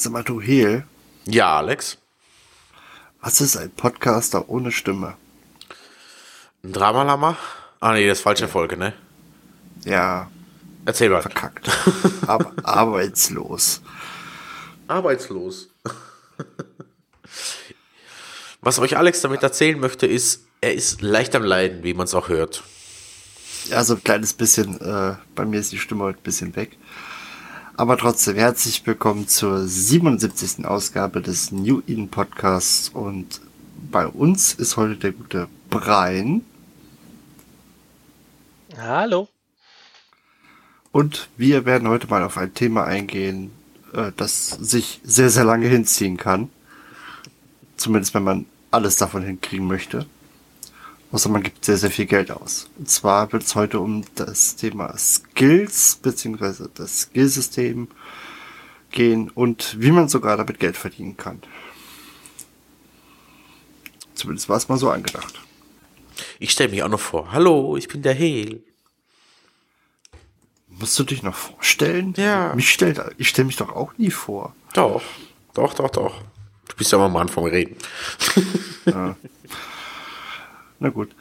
Sag mal, du Hehl, Ja, Alex. was ist ein Podcaster ohne Stimme? Ein Dramalama? Ah nee, das ist falsche Folge, ne? Ja, Erzähl mal. verkackt. Aber arbeitslos. Arbeitslos. Was euch Alex damit erzählen möchte, ist, er ist leicht am Leiden, wie man es auch hört. Ja, so ein kleines bisschen, äh, bei mir ist die Stimme heute ein bisschen weg. Aber trotzdem, herzlich willkommen zur 77. Ausgabe des New Eden Podcasts und bei uns ist heute der gute Brian Hallo. und wir werden heute mal auf ein Thema eingehen, äh, das sich sehr, sehr lange hinziehen kann. Zumindest wenn man alles davon hinkriegen möchte. Außer man gibt sehr, sehr viel Geld aus. Und zwar wird es heute um das Thema Skills bzw. das Skillsystem gehen und wie man sogar damit Geld verdienen kann. Zumindest war es mal so angedacht. Ich stelle mich auch noch vor. Hallo, ich bin der Heel. Musst du dich noch vorstellen? Ja. Mich stellt, ich stelle mich doch auch nie vor. Doch, doch, doch, doch. Du bist ja mal am Anfang reden. Na gut.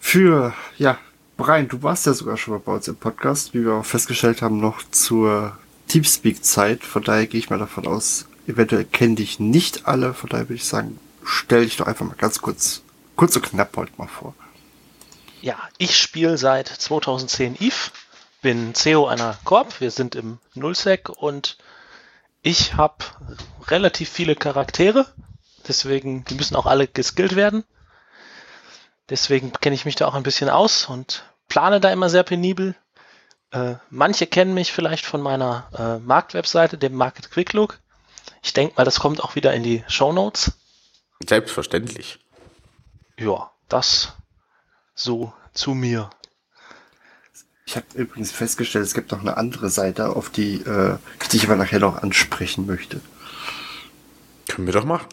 Für, ja, Brian, du warst ja sogar schon mal bei uns im Podcast, wie wir auch festgestellt haben, noch zur Teamspeak-Zeit. Von daher gehe ich mal davon aus, eventuell kennen dich nicht alle. Von daher würde ich sagen, stell dich doch einfach mal ganz kurz, kurz und knapp heute mal vor. Ja, ich spiele seit 2010 Eve, bin CEO einer Corp, wir sind im Nullsec und ich habe relativ viele Charaktere, deswegen, die müssen auch alle geskillt werden. Deswegen kenne ich mich da auch ein bisschen aus und plane da immer sehr penibel. Äh, manche kennen mich vielleicht von meiner äh, Marktwebseite, dem Market Quick Look. Ich denke mal, das kommt auch wieder in die Show Notes. Selbstverständlich. Ja, das so zu mir. Ich habe übrigens festgestellt, es gibt noch eine andere Seite, auf die, äh, ich aber nachher noch ansprechen möchte. Können wir doch machen.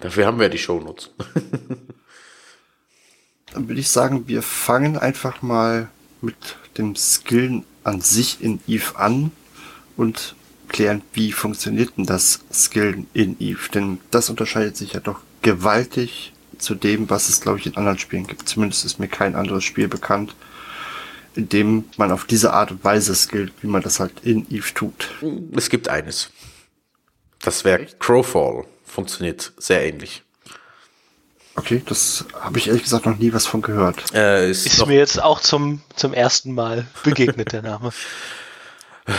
Dafür haben wir die Shownotes. Dann würde ich sagen, wir fangen einfach mal mit dem Skillen an sich in Eve an und klären, wie funktioniert denn das Skillen in Eve? Denn das unterscheidet sich ja doch gewaltig zu dem, was es, glaube ich, in anderen Spielen gibt. Zumindest ist mir kein anderes Spiel bekannt, in dem man auf diese Art und Weise skillt, wie man das halt in Eve tut. Es gibt eines. Das wäre Crowfall. Funktioniert sehr ähnlich. Okay, das habe ich ehrlich gesagt noch nie was von gehört. Äh, ist Ist mir jetzt auch zum, zum ersten Mal begegnet, der Name.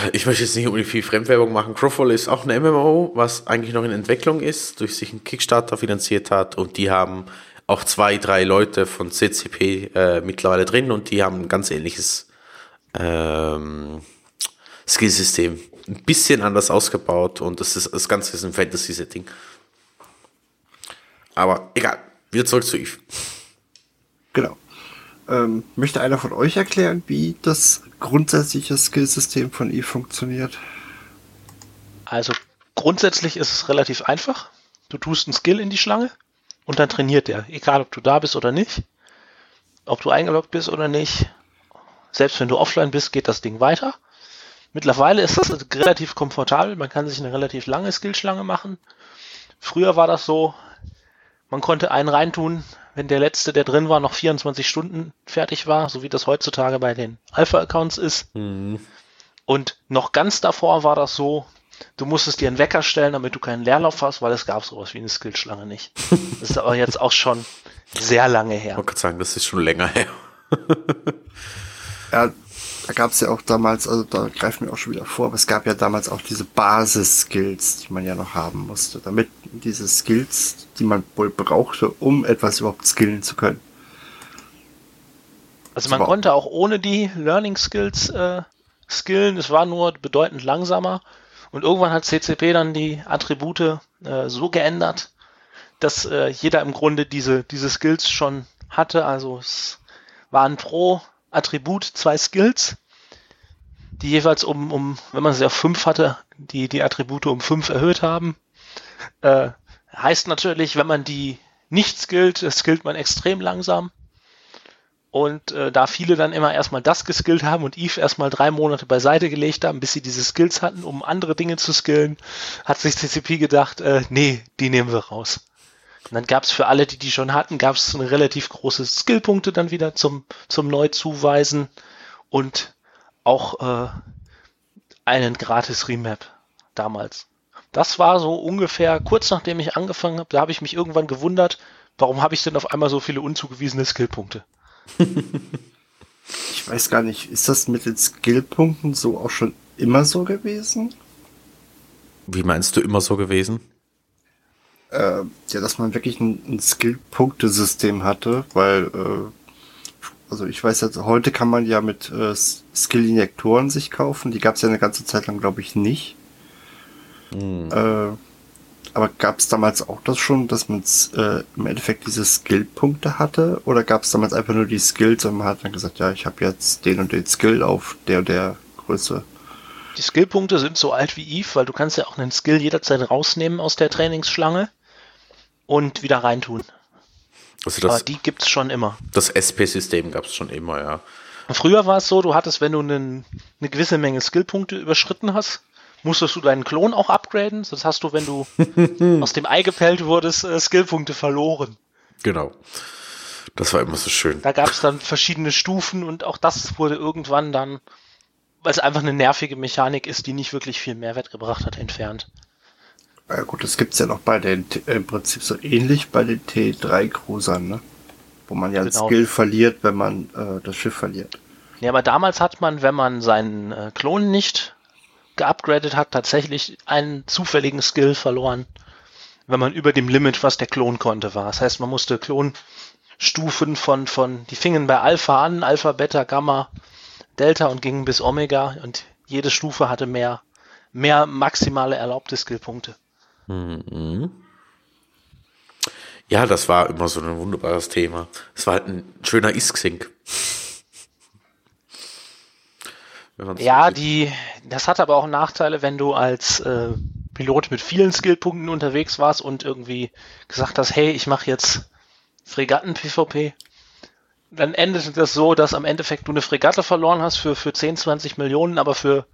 ich möchte jetzt nicht unbedingt viel Fremdwerbung machen. Crowfall ist auch ein MMO, was eigentlich noch in Entwicklung ist, durch sich einen Kickstarter finanziert hat und die haben auch zwei, drei Leute von CCP äh, mittlerweile drin und die haben ein ganz ähnliches ähm, Skillsystem. Ein bisschen anders ausgebaut und das, ist, das Ganze ist ein Fantasy-Setting. Aber egal, wieder zurück zu Eve. Genau. Ähm, möchte einer von euch erklären, wie das grundsätzliche Skillsystem von Eve funktioniert? Also grundsätzlich ist es relativ einfach. Du tust einen Skill in die Schlange und dann trainiert der. Egal, ob du da bist oder nicht. Ob du eingeloggt bist oder nicht. Selbst wenn du offline bist, geht das Ding weiter. Mittlerweile ist es relativ komfortabel. Man kann sich eine relativ lange Skillschlange machen. Früher war das so, man konnte einen reintun, wenn der letzte, der drin war, noch 24 Stunden fertig war, so wie das heutzutage bei den Alpha-Accounts ist. Und noch ganz davor war das so, du musstest dir einen Wecker stellen, damit du keinen Leerlauf hast, weil es gab sowas wie eine Skillschlange nicht. Das ist aber jetzt auch schon sehr lange Ich her. wollte gerade sagen, das ist schon länger her. Ja, da gab es ja auch damals, also da greifen wir auch schon wieder vor, aber es gab ja damals auch diese Basis-Skills, die man ja noch haben musste, damit diese Skills, die man wohl brauchte, um etwas überhaupt skillen zu können. Also man konnte auch ohne die Learning Skills äh, skillen, es war nur bedeutend langsamer. Und irgendwann hat CCP dann die Attribute äh, so geändert, dass äh, jeder im Grunde diese, diese Skills schon hatte. Also es waren pro Attribut zwei Skills, die jeweils um, um wenn man sie auf fünf hatte, die, die Attribute um fünf erhöht haben. Äh, heißt natürlich, wenn man die nicht skillt, skillt man extrem langsam. Und äh, da viele dann immer erstmal das geskillt haben und Eve erstmal drei Monate beiseite gelegt haben, bis sie diese Skills hatten, um andere Dinge zu skillen, hat sich CCP gedacht, äh, nee, die nehmen wir raus. Und dann gab es für alle, die die schon hatten, gab es eine relativ große Skillpunkte dann wieder zum, zum Neuzuweisen und auch äh, einen gratis Remap damals. Das war so ungefähr kurz nachdem ich angefangen habe, da habe ich mich irgendwann gewundert, warum habe ich denn auf einmal so viele unzugewiesene Skillpunkte? ich weiß gar nicht, ist das mit den Skillpunkten so auch schon immer so gewesen? Wie meinst du immer so gewesen? Äh, ja, dass man wirklich ein, ein Skill-Punktesystem hatte, weil, äh, also ich weiß jetzt, heute kann man ja mit äh, Skill-Injektoren sich kaufen, die gab es ja eine ganze Zeit lang, glaube ich, nicht. Hm. Äh, aber gab es damals auch das schon, dass man äh, im Endeffekt diese Skill-Punkte hatte? Oder gab es damals einfach nur die Skills und man hat dann gesagt, ja, ich habe jetzt den und den Skill auf der und der Größe? Die Skillpunkte sind so alt wie Eve, weil du kannst ja auch einen Skill jederzeit rausnehmen aus der Trainingsschlange und wieder reintun. Also das, Aber die gibt's schon immer. Das SP-System gab's schon immer, ja. Früher war es so, du hattest, wenn du einen, eine gewisse Menge Skillpunkte überschritten hast, musstest du deinen Klon auch upgraden, sonst hast du, wenn du aus dem Ei gepellt wurdest, äh, Skillpunkte verloren. Genau. Das war immer so schön. Da gab es dann verschiedene Stufen und auch das wurde irgendwann dann, weil es einfach eine nervige Mechanik ist, die nicht wirklich viel Mehrwert gebracht hat, entfernt. Ja gut, das gibt's ja noch bei den, äh, im Prinzip so ähnlich bei den T3-Cruisern, ne? Wo man ja genau. Skill verliert, wenn man äh, das Schiff verliert. Ja, aber damals hat man, wenn man seinen äh, Klon nicht geupgradet hat, tatsächlich einen zufälligen Skill verloren, wenn man über dem Limit, was der Klon konnte, war. Das heißt, man musste Klonstufen von, von, die fingen bei Alpha an, Alpha, Beta, Gamma, Delta und gingen bis Omega und jede Stufe hatte mehr, mehr maximale erlaubte Skillpunkte. Mhm. Ja, das war immer so ein wunderbares Thema. Es war halt ein schöner Isk-Sync. Ja, die, das hat aber auch Nachteile, wenn du als äh, Pilot mit vielen Skillpunkten unterwegs warst und irgendwie gesagt hast, hey, ich mache jetzt Fregatten-PvP. Dann endet das so, dass am Endeffekt du eine Fregatte verloren hast für, für 10, 20 Millionen, aber für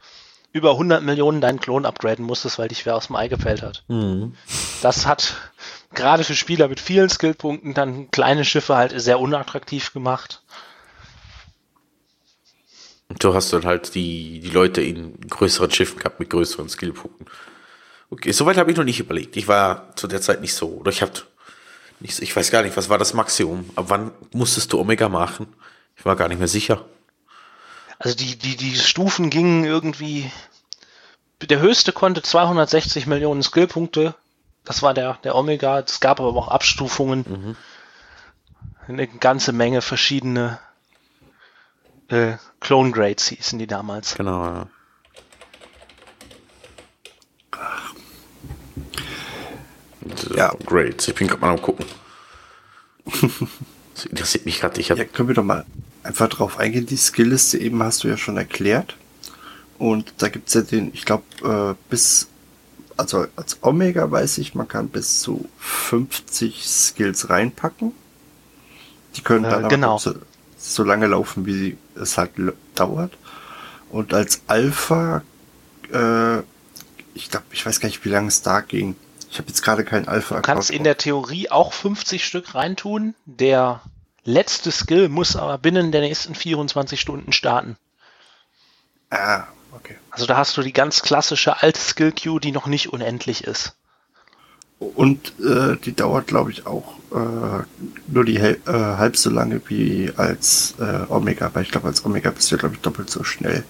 über 100 Millionen deinen Klon upgraden musstest, weil dich wer aus dem Ei gefällt hat. Mhm. Das hat gerade für Spieler mit vielen Skillpunkten dann kleine Schiffe halt sehr unattraktiv gemacht. Hast du dann halt die, die Leute in größeren Schiffen gehabt mit größeren Skillpunkten. Okay, soweit habe ich noch nicht überlegt. Ich war zu der Zeit nicht so, oder ich habe nicht, ich weiß gar nicht, was war das Maximum? Ab wann musstest du Omega machen? Ich war gar nicht mehr sicher. Also die, die, die Stufen gingen irgendwie, der höchste konnte 260 Millionen Skillpunkte. Das war der, der Omega. Es gab aber auch Abstufungen. Mhm. Eine ganze Menge verschiedene äh, Clone Grades hießen die damals. Genau, ja. Ja. Grades. Ich bin gerade mal am gucken. das interessiert mich gerade. ja, können wir doch mal einfach drauf eingehen. Die Skillliste eben hast du ja schon erklärt. Und da gibt's ja den, ich glaube, äh, bis, also als Omega weiß ich, man kann bis zu 50 Skills reinpacken. Die können äh, dann genau. so, so lange laufen, wie es halt dauert. Und als Alpha, äh, ich glaube, ich weiß gar nicht, wie lange es da ging. Ich habe jetzt gerade keinen Alpha. Du kannst in der Theorie auch 50 Stück reintun. Der letzte Skill muss aber binnen der nächsten 24 Stunden starten. Ah, okay. Also da hast du die ganz klassische alte Skill Queue, die noch nicht unendlich ist. Und äh, die dauert, glaube ich, auch äh, nur die äh, halb so lange wie als äh, Omega, weil ich glaube, als Omega bist du, glaube ich, doppelt so schnell.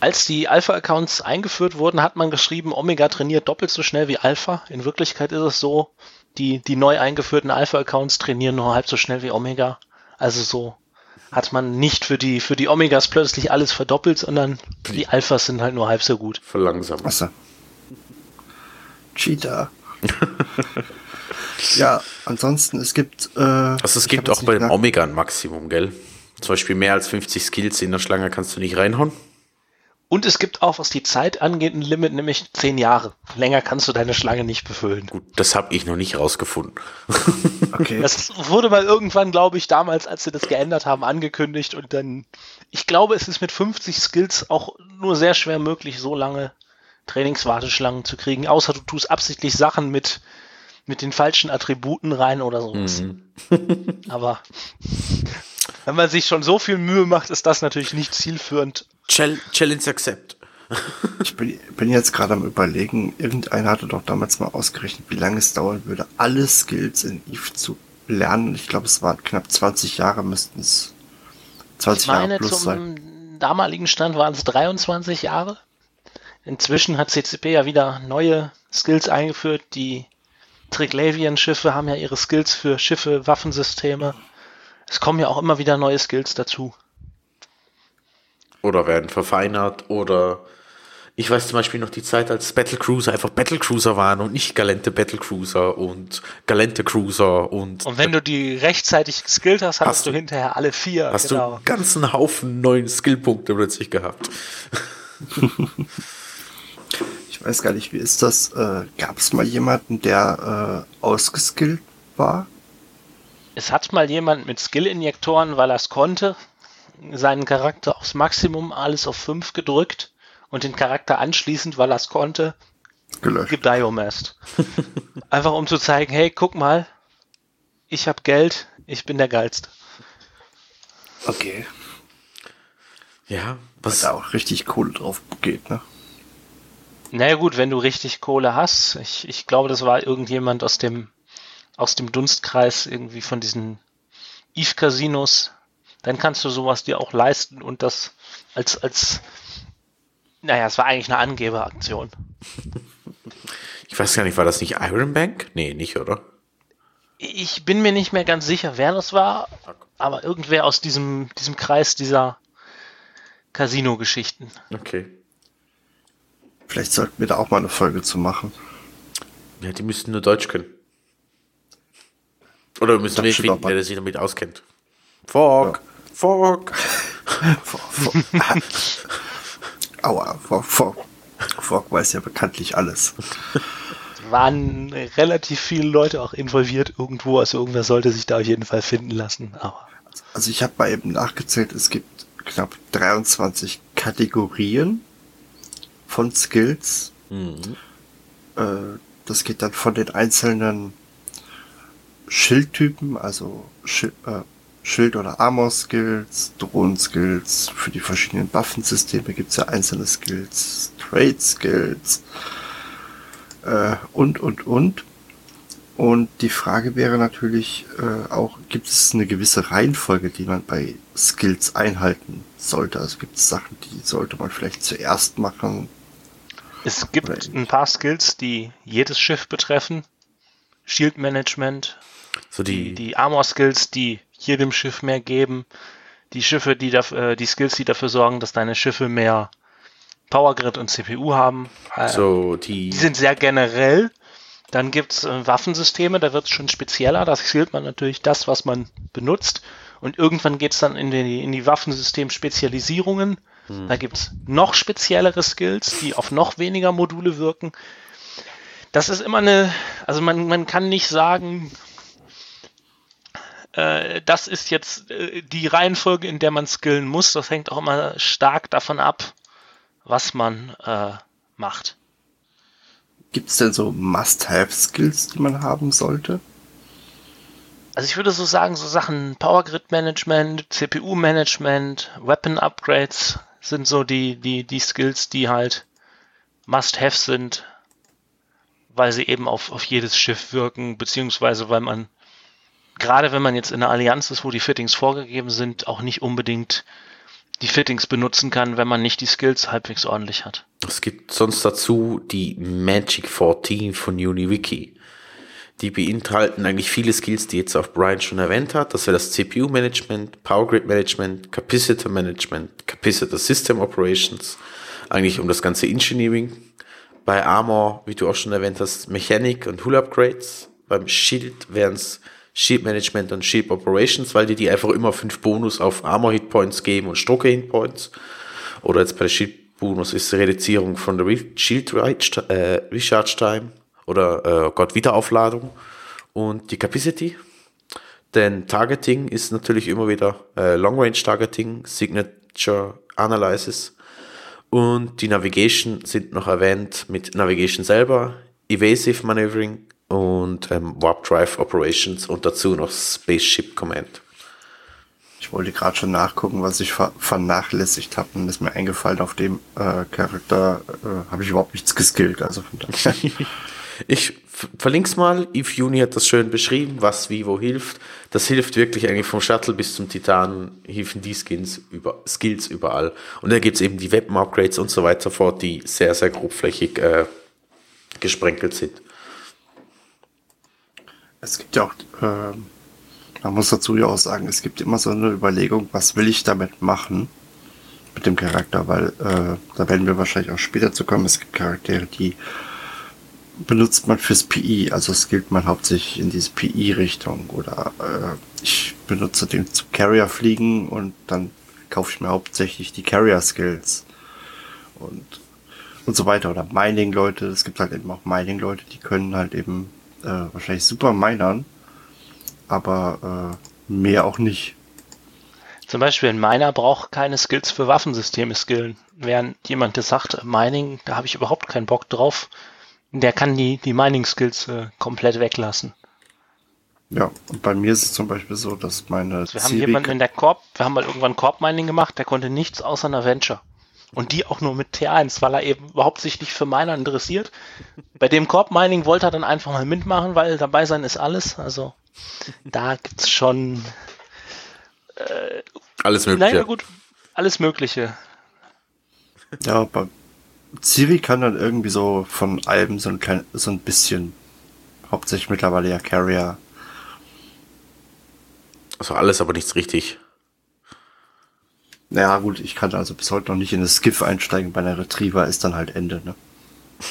Als die Alpha-Accounts eingeführt wurden, hat man geschrieben, Omega trainiert doppelt so schnell wie Alpha. In Wirklichkeit ist es so, die, die neu eingeführten Alpha-Accounts trainieren nur halb so schnell wie Omega. Also so hat man nicht für die, für die Omegas plötzlich alles verdoppelt, sondern die Alphas sind halt nur halb so gut. Verlangsamt. Wasser. Cheater. ja, ansonsten, es gibt. Äh, Also es gibt auch bei dem Omega ein Maximum, gell? Zum Beispiel mehr als 50 Skills in der Schlange kannst du nicht reinhauen. Und es gibt auch, was die Zeit angeht, ein Limit, nämlich zehn Jahre. Länger kannst du deine Schlange nicht befüllen. Gut, das habe ich noch nicht rausgefunden. Okay. Das wurde mal irgendwann, glaube ich, damals, als sie das geändert haben, angekündigt und dann, ich glaube, es ist mit 50 Skills auch nur sehr schwer möglich, so lange Trainingswarteschlangen zu kriegen, außer du tust absichtlich Sachen mit, mit den falschen Attributen rein oder sowas. Aber wenn man sich schon so viel Mühe macht, ist das natürlich nicht zielführend. Chall Challenge accept. Ich bin, bin jetzt gerade am überlegen, irgendeiner hatte doch damals mal ausgerechnet, wie lange es dauern würde, alle Skills in Eve zu lernen. Ich glaube, es waren knapp 20 Jahre, müssten es 20 Ich meine, Jahre plus sein. zum damaligen Stand waren es 23 Jahre. Inzwischen hat CCP ja wieder neue Skills eingeführt. Die Triglavian-Schiffe haben ja ihre Skills für Schiffe, Waffensysteme. Es kommen ja auch immer wieder neue Skills dazu. Oder werden verfeinert oder ich weiß zum Beispiel noch die Zeit, als Battlecruiser einfach Battlecruiser waren und nicht galente Battlecruiser und galente Cruiser und, Und wenn du die rechtzeitig geskillt hast, hast, Hast du du- hinterher alle vier. hast genau. du einen ganzen Haufen neuen Skillpunkte plötzlich gehabt. Ich weiß gar nicht, wie ist das? Äh, Gab es mal jemanden, der äh, ausgeskillt war? Es hat mal jemand mit Skill-Injektoren, weil er es konnte, seinen Charakter aufs Maximum, alles auf 5 gedrückt und den Charakter anschließend, weil er es konnte, Gelöscht. gediomast. Einfach um zu zeigen, hey, guck mal, ich habe Geld, ich bin der Geilste. Okay. Ja, Was da auch richtig Kohle drauf geht, ne? Naja gut, wenn du richtig Kohle hast, ich, ich glaube, das war irgendjemand aus dem, aus dem Dunstkreis irgendwie von diesen Eve-Casinos, dann kannst du sowas dir auch leisten und das als, als, naja, es war eigentlich eine Angeberaktion. ich weiß gar nicht, war das nicht Iron Bank? Nee, nicht, oder? Ich bin mir nicht mehr ganz sicher, wer das war, aber irgendwer aus diesem, diesem Kreis dieser Casino-Geschichten. Okay. Vielleicht sollten wir da auch mal eine Folge zu machen. Ja, die müssten nur Deutsch können. Oder wir müssen wen finden, der sich damit auskennt. Fork, Fork. Aua, Fork, Fork. Fork weiß ja bekanntlich alles. Waren relativ viele Leute auch involviert irgendwo, also irgendwer sollte sich da auf jeden Fall finden lassen, aber Also ich habe mal eben nachgezählt, es gibt knapp 23 Kategorien von Skills. Äh, das geht dann von den einzelnen Schildtypen, also Schi äh, Schild- oder Armor-Skills, Drohnen-Skills, für die verschiedenen Waffensysteme gibt's ja einzelne Skills, Trade-Skills äh, und, und, und. Und die Frage wäre natürlich äh, auch, gibt es eine gewisse Reihenfolge, die man bei Skills einhalten sollte? Also gibt es Sachen, die sollte man vielleicht zuerst machen? es gibt ein paar Skills, die jedes Schiff betreffen. Shield Management, So die, die, die Armor Skills, die jedem Schiff mehr geben, die Schiffe, die dafür, äh, die Skills, die dafür sorgen, dass deine Schiffe mehr Power Grid und CPU haben. Äh, so die, Die sind sehr generell. Dann gibt's äh, Waffensysteme, da wird's schon spezieller. Da zählt man natürlich das, was man benutzt. Und irgendwann geht's dann in die, in die Waffensystem-Spezialisierungen. Da gibt's noch speziellere Skills, die auf noch weniger Module wirken. Das ist immer eine, also man, man kann nicht sagen, das ist jetzt äh, die Reihenfolge, in der man skillen muss. Das hängt auch immer stark davon ab, was man äh, macht. Gibt es denn so Must-Have-Skills, die man haben sollte? Also ich würde so sagen, so Sachen Power Grid Management, CPU Management, Weapon Upgrades sind so die, die, die Skills, die halt Must-Have sind, weil sie eben auf, auf jedes Schiff wirken, beziehungsweise weil man, gerade wenn man jetzt in einer Allianz ist, wo die Fittings vorgegeben sind, auch nicht unbedingt die Fittings benutzen kann, wenn man nicht die Skills halbwegs ordentlich hat. es gibt sonst dazu die Magic 14 von UniWiki. Die beinhalten eigentlich viele Skills, die jetzt auch Brian schon erwähnt hat. Das wäre das CPU-Management, Power Grid Management, Capacitor Management, Capacitor System Operations, eigentlich um das ganze Engineering. Bei Armor, wie du auch schon erwähnt hast, Mechanik und Hull Upgrades. Beim Shield wären es Shield Management und Shield Operations, weil die die einfach immer fünf Bonus auf Armor Hit Points geben und Strucke Hit Points. Oder jetzt bei der Shield Bonus ist die Reduzierung von der Shield äh, Recharge Time oder äh, Gott Wiederaufladung und die Capacity. Denn Targeting ist natürlich immer wieder äh, Long Range Targeting, Signature Analysis und die Navigation sind noch erwähnt mit Navigation selber, Evasive Maneuvering und ähm, Warp Drive Operations und dazu noch Spaceship Command. Ich wollte gerade schon nachgucken, was ich ver vernachlässigt habe und ist mir eingefallen, auf dem äh, Charakter äh, habe ich überhaupt nichts geskillt. Also ich verlink's mal. Eve Juni hat das schön beschrieben, was wie wo hilft. Das hilft wirklich eigentlich vom Shuttle bis zum Titan, helfen die Skins über, Skills überall. Und da gibt's eben die Weapon-Upgrades und so weiter fort, die sehr, sehr grobflächig äh, gesprenkelt sind. Es gibt ja auch, äh, man muss dazu ja auch sagen, es gibt immer so eine Überlegung, was will ich damit machen mit dem Charakter, weil äh, da werden wir wahrscheinlich auch später zu kommen. Es gibt Charaktere, die benutzt man fürs PI, also skillt man hauptsächlich in diese PI-Richtung oder äh, ich benutze den zum Carrier fliegen und dann kaufe ich mir hauptsächlich die Carrier-Skills und und so weiter oder Mining-Leute. Es gibt halt eben auch Mining-Leute, die können halt eben äh, wahrscheinlich super minern, aber äh, mehr auch nicht. Zum Beispiel ein Miner braucht keine Skills für Waffensysteme skillen. Während jemand, der sagt, Mining, da habe ich überhaupt keinen Bock drauf, der kann die, die Mining-Skills äh, komplett weglassen. Ja, und bei mir ist es zum Beispiel so, dass meine. Also wir haben jemanden in der Korb, wir haben mal irgendwann Korb-Mining gemacht, der konnte nichts außer einer Venture. Und die auch nur mit T1, weil er eben überhaupt sich nicht für Miner interessiert. Bei dem Korb-Mining wollte er dann einfach mal mitmachen, weil dabei sein ist alles. Also da gibt es schon äh, alles Mögliche. Naja, gut, alles Mögliche. Ja, bei Ciri kann dann irgendwie so von Alben so ein, klein, so ein bisschen, hauptsächlich mittlerweile ja Carrier. Also alles, aber nichts richtig. Naja, gut, ich kann also bis heute noch nicht in das Skiff einsteigen. Bei einer Retriever ist dann halt Ende, ne?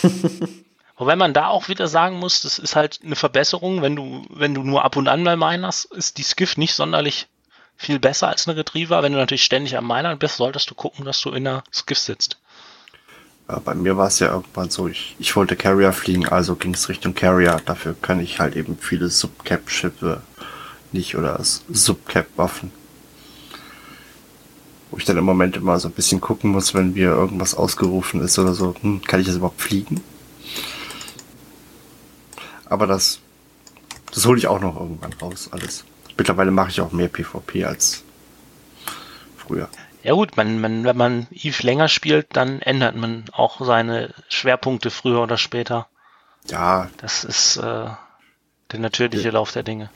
Wobei man da auch wieder sagen muss, das ist halt eine Verbesserung. Wenn du, wenn du nur ab und an mal minerst, ist die Skiff nicht sonderlich viel besser als eine Retriever. Wenn du natürlich ständig am Minern bist, solltest du gucken, dass du in einer Skiff sitzt. Ja, bei mir war es ja irgendwann so, ich, ich wollte Carrier fliegen, also ging es Richtung Carrier. Dafür kann ich halt eben viele Subcap-Schiffe nicht oder Subcap-Waffen wo ich dann im Moment immer so ein bisschen gucken muss, wenn mir irgendwas ausgerufen ist oder so, hm, kann ich das überhaupt fliegen? Aber das, das hole ich auch noch irgendwann raus, alles. Mittlerweile mache ich auch mehr PvP als früher. Ja gut, man, man, wenn man Eve länger spielt, dann ändert man auch seine Schwerpunkte früher oder später. Ja. Das ist äh, der natürliche ja. Lauf der Dinge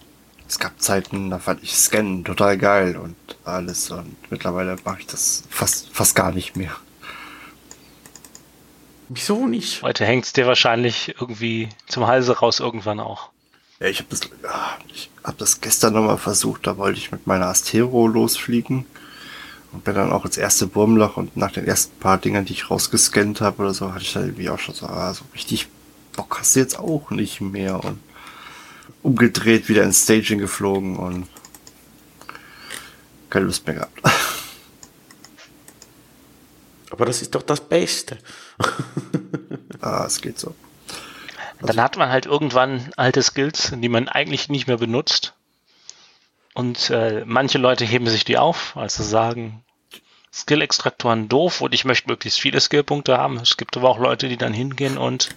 es gab Zeiten, da fand ich Scannen total geil und alles und mittlerweile mache ich das fast, fast gar nicht mehr. Wieso nicht? Heute hängt es dir wahrscheinlich irgendwie zum Halse raus irgendwann auch. Ja, ich habe das, ich hab das gestern nochmal versucht, da wollte ich mit meiner Astero losfliegen und bin dann auch ins erste Wurmloch und nach den ersten paar Dingern, die ich rausgescannt habe oder so, hatte ich dann irgendwie auch schon so, ah, so richtig Bock hast du jetzt auch nicht mehr und umgedreht, wieder ins Staging geflogen und keine Lust mehr gehabt. Aber das ist doch das Beste. ah, es geht so. Also Dann hat man halt irgendwann alte Skills, die man eigentlich nicht mehr benutzt. Und äh, manche Leute heben sich die auf, also sagen, Skill-Extraktoren doof und ich möchte möglichst viele Skillpunkte haben. Es gibt aber auch Leute, die dann hingehen und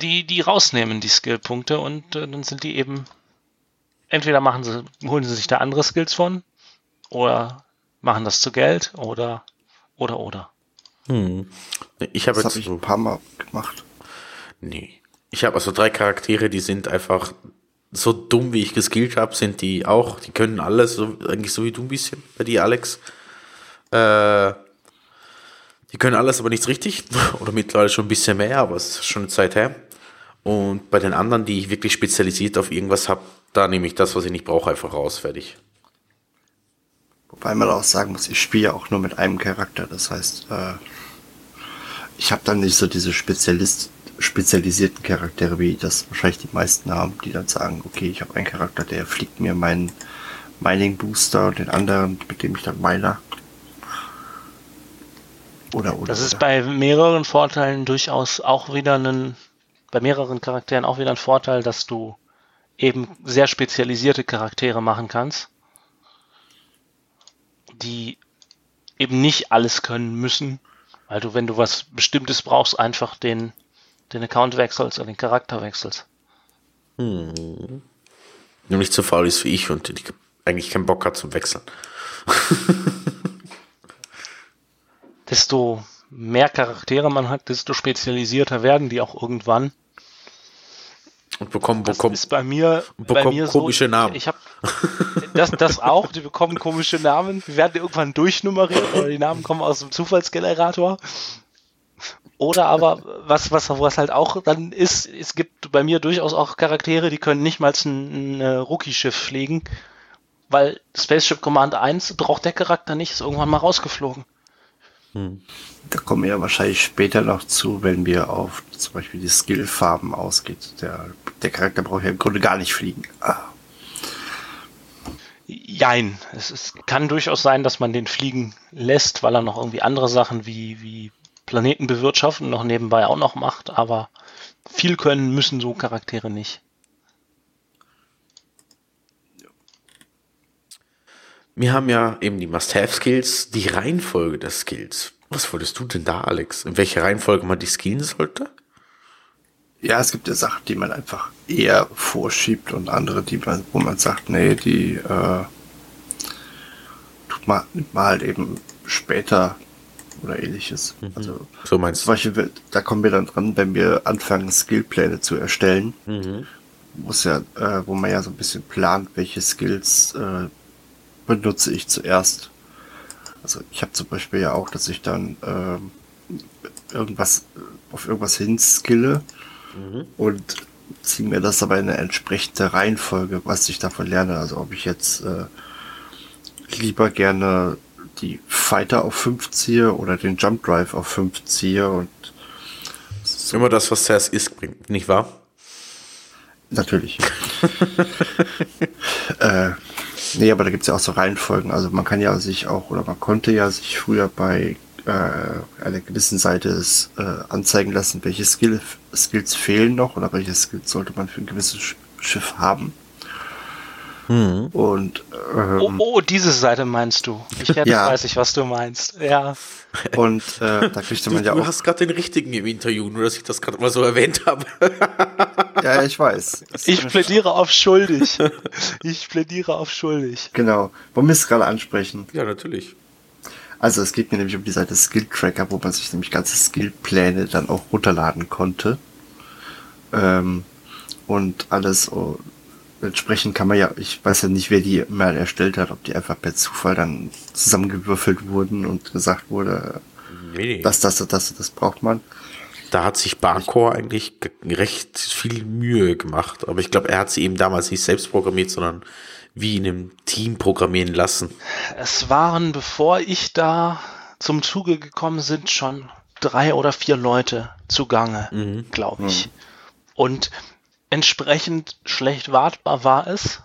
die, die rausnehmen, die Skillpunkte, und äh, dann sind die eben, entweder machen sie, holen sie sich da andere Skills von, oder machen das zu Geld, oder, oder, oder. Hm. Ich habe jetzt hab ich ein paar Mal gemacht. Nee. Ich habe also drei Charaktere, die sind einfach so dumm, wie ich geskillt habe, sind die auch. Die können alles, so, eigentlich so wie du ein bisschen bei dir, Alex. Äh, die können alles, aber nichts richtig. Oder mittlerweile schon ein bisschen mehr, aber es ist schon eine Zeit her. Und bei den anderen, die ich wirklich spezialisiert auf irgendwas habe, da nehme ich das, was ich nicht brauche, einfach raus, fertig. Wobei man auch sagen muss, ich spiele ja auch nur mit einem Charakter. Das heißt, äh, ich habe dann nicht so diese Spezialist spezialisierten Charaktere, wie das wahrscheinlich die meisten haben, die dann sagen, okay, ich habe einen Charakter, der fliegt mir meinen Mining Booster und den anderen, mit dem ich dann miner. Oder, oder. Das ist oder. bei mehreren Vorteilen durchaus auch wieder ein, bei mehreren Charakteren auch wieder ein Vorteil, dass du eben sehr spezialisierte Charaktere machen kannst die eben nicht alles können müssen, weil du, wenn du was Bestimmtes brauchst, einfach den, den Account wechselst oder den Charakter wechselst. Hm. Nur nicht so faul ist wie ich und die eigentlich keinen Bock hat zum Wechseln. desto mehr Charaktere man hat, desto spezialisierter werden die auch irgendwann. Und bekommen, bekommen, das ist bei mir, bekommen bei mir komische so, Namen. Ich habe das, das auch, die bekommen komische Namen. Wir werden irgendwann durchnummeriert oder die Namen kommen aus dem Zufallsgenerator. Oder aber, was, was, was halt auch dann ist, es gibt bei mir durchaus auch Charaktere, die können nicht mal ein, ein Rookie-Schiff fliegen, weil Spaceship Command 1 braucht der Charakter nicht, ist irgendwann mal rausgeflogen. Hm. Da kommen wir ja wahrscheinlich später noch zu, wenn wir auf zum Beispiel die Skillfarben ausgeht. Der, der Charakter braucht ja im Grunde gar nicht fliegen. Ah. Jein. Es, es kann durchaus sein, dass man den fliegen lässt, weil er noch irgendwie andere Sachen wie, wie Planeten bewirtschaften noch nebenbei auch noch macht, aber viel können müssen so Charaktere nicht. Wir haben ja eben die Must-Have-Skills, die Reihenfolge der Skills. Was wolltest du denn da, Alex? In welcher Reihenfolge man die skillen sollte? Ja, es gibt ja Sachen, die man einfach eher vorschiebt und andere, die man, wo man sagt, nee, die äh, tut man, nimmt man halt eben später oder ähnliches. Mhm. Also so meinst du? Zum Beispiel, da kommen wir dann dran, wenn wir anfangen, Skillpläne zu erstellen. Mhm. Muss ja, äh, wo man ja so ein bisschen plant, welche Skills äh, benutze ich zuerst. Also ich habe zum Beispiel ja auch, dass ich dann ähm, irgendwas auf irgendwas hinskille mhm. und ziehe mir das aber in eine entsprechende Reihenfolge, was ich davon lerne. Also ob ich jetzt äh, lieber gerne die Fighter auf 5 ziehe oder den Jump Drive auf 5 ziehe und so. immer das, was zuerst ist, bringt, nicht wahr? Natürlich. äh, Nee, aber da gibt's ja auch so Reihenfolgen. Also man kann ja sich auch, oder man konnte ja sich früher bei äh, einer gewissen Seite es, äh, anzeigen lassen, welche Skill, Skills fehlen noch oder welche Skills sollte man für ein gewisses Schiff haben. Hm. Und ähm, oh, oh, diese Seite meinst du? Ich jetzt ja. weiß ich, was du meinst. Ja. Und äh, da kriegte man du, ja auch. Du hast gerade den richtigen im Interview, nur dass ich das gerade mal so erwähnt habe. ja, ich weiß. ich plädiere auf schuldig. Ich plädiere auf schuldig. Genau. Wollen wir es gerade ansprechen? Ja, natürlich. Also es geht mir nämlich um die Seite Skill Tracker, wo man sich nämlich ganze Skillpläne dann auch runterladen konnte. Ähm, und alles oh, entsprechend kann man ja, ich weiß ja nicht, wer die mal erstellt hat, ob die einfach per Zufall dann zusammengewürfelt wurden und gesagt wurde, nee. das, das, das, das braucht man. Da hat sich Barcore eigentlich recht viel Mühe gemacht, aber ich glaube, er hat sie eben damals nicht selbst programmiert, sondern wie in einem Team programmieren lassen. Es waren, bevor ich da zum Zuge gekommen sind, schon drei oder vier Leute zugange, mhm. glaube ich. Mhm. Und entsprechend schlecht wartbar war es,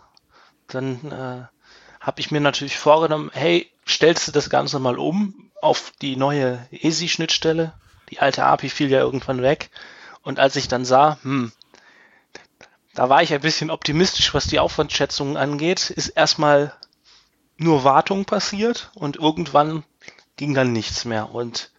dann äh, habe ich mir natürlich vorgenommen, hey, stellst du das Ganze mal um auf die neue ESI-Schnittstelle? Die alte API fiel ja irgendwann weg. Und als ich dann sah, hm, da war ich ein bisschen optimistisch, was die Aufwandschätzungen angeht, ist erstmal nur Wartung passiert und irgendwann ging dann nichts mehr. Und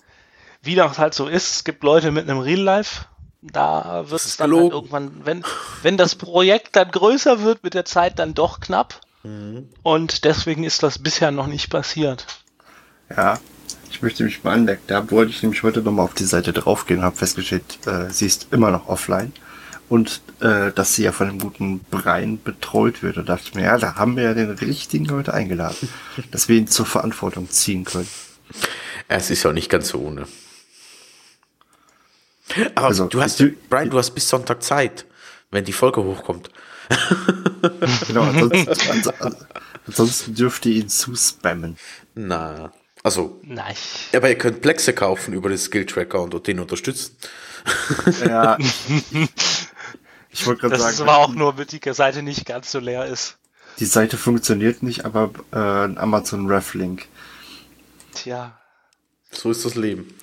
wie das halt so ist, es gibt Leute mit einem Real-Life da wird es dann halt irgendwann, wenn, wenn das Projekt dann größer wird, mit der Zeit dann doch knapp. Mhm. Und deswegen ist das bisher noch nicht passiert. Ja, ich möchte mich mal anmerken. Da wollte ich nämlich heute nochmal auf die Seite draufgehen und habe festgestellt, äh, sie ist immer noch offline. Und äh, dass sie ja von einem guten Brein betreut wird. Und dachte mir, ja, da haben wir ja den richtigen Leute eingeladen, dass wir ihn zur Verantwortung ziehen können. Es ist ja nicht ganz so ohne. Aber Also, du hast, du- Brian, du hast bis Sonntag Zeit, wenn die Folge hochkommt. Genau, ansonsten, ans- ansonsten dürft ihr ihn zuspammen. Na, also, Nein. aber ihr könnt Plexe kaufen über den Skill-Tracker und den unterstützen. Ja. Ich wollte gerade Das sagen, war auch nur, damit die Seite nicht ganz so leer ist. die Seite funktioniert nicht, aber äh, ein Amazon Reflink. Tja. So ist das Leben.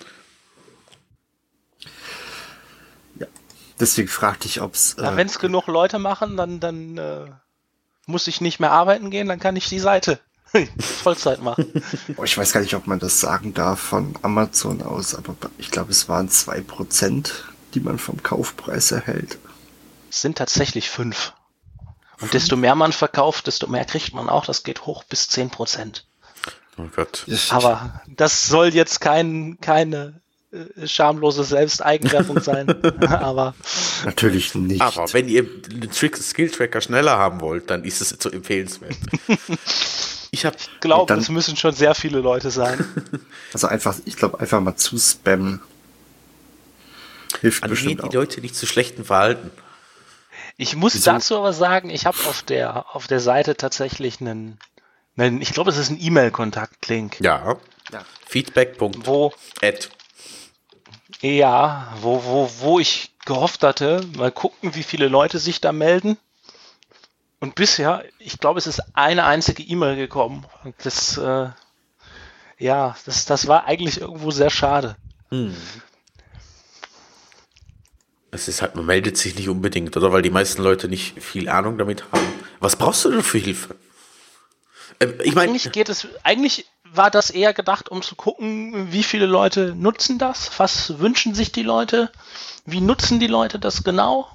Deswegen fragte ich, ob's. Ja, Äh, Wenn es genug Leute machen, dann, dann äh, muss ich nicht mehr arbeiten gehen, dann kann ich die Seite Vollzeit machen. oh, ich weiß gar nicht, ob man das sagen darf von Amazon aus, aber ich glaube, es waren 2%, die man vom Kaufpreis erhält. Es sind tatsächlich fünf. Und desto mehr man verkauft, desto mehr kriegt man auch. Das geht hoch bis 10 Prozent. Oh Gott. Aber das soll jetzt kein, keine schamlose Selbsteigenwerbung sein. Aber Natürlich nicht. Aber wenn ihr den Trick- Skill-Tracker schneller haben wollt, dann ist es so empfehlenswert. Ich habe glaube, es müssen schon sehr viele Leute sein. Also einfach, ich glaube, einfach mal zuspammen. Hilft animiert bestimmt die auch. Leute nicht zu schlechten Verhalten. Ich muss Wieso? dazu aber sagen, ich habe auf der, auf der Seite tatsächlich einen, einen ich glaube, es ist ein E-Mail-Kontakt-Link, Ja. Ja. Feedback. wo, Ad. Ja, wo, wo, wo ich gehofft hatte, mal gucken, wie viele Leute sich da melden. Und bisher, ich glaube, es ist eine einzige E-Mail gekommen. Und das, äh, ja, das, das war eigentlich irgendwo sehr schade. Es ist halt, man meldet sich nicht unbedingt, oder? Weil die meisten Leute nicht viel Ahnung damit haben. Was brauchst du denn für Hilfe? Ähm, ich meine, Eigentlich geht es, eigentlich war das eher gedacht, um zu gucken, wie viele Leute nutzen das, was wünschen sich die Leute, wie nutzen die Leute das genau.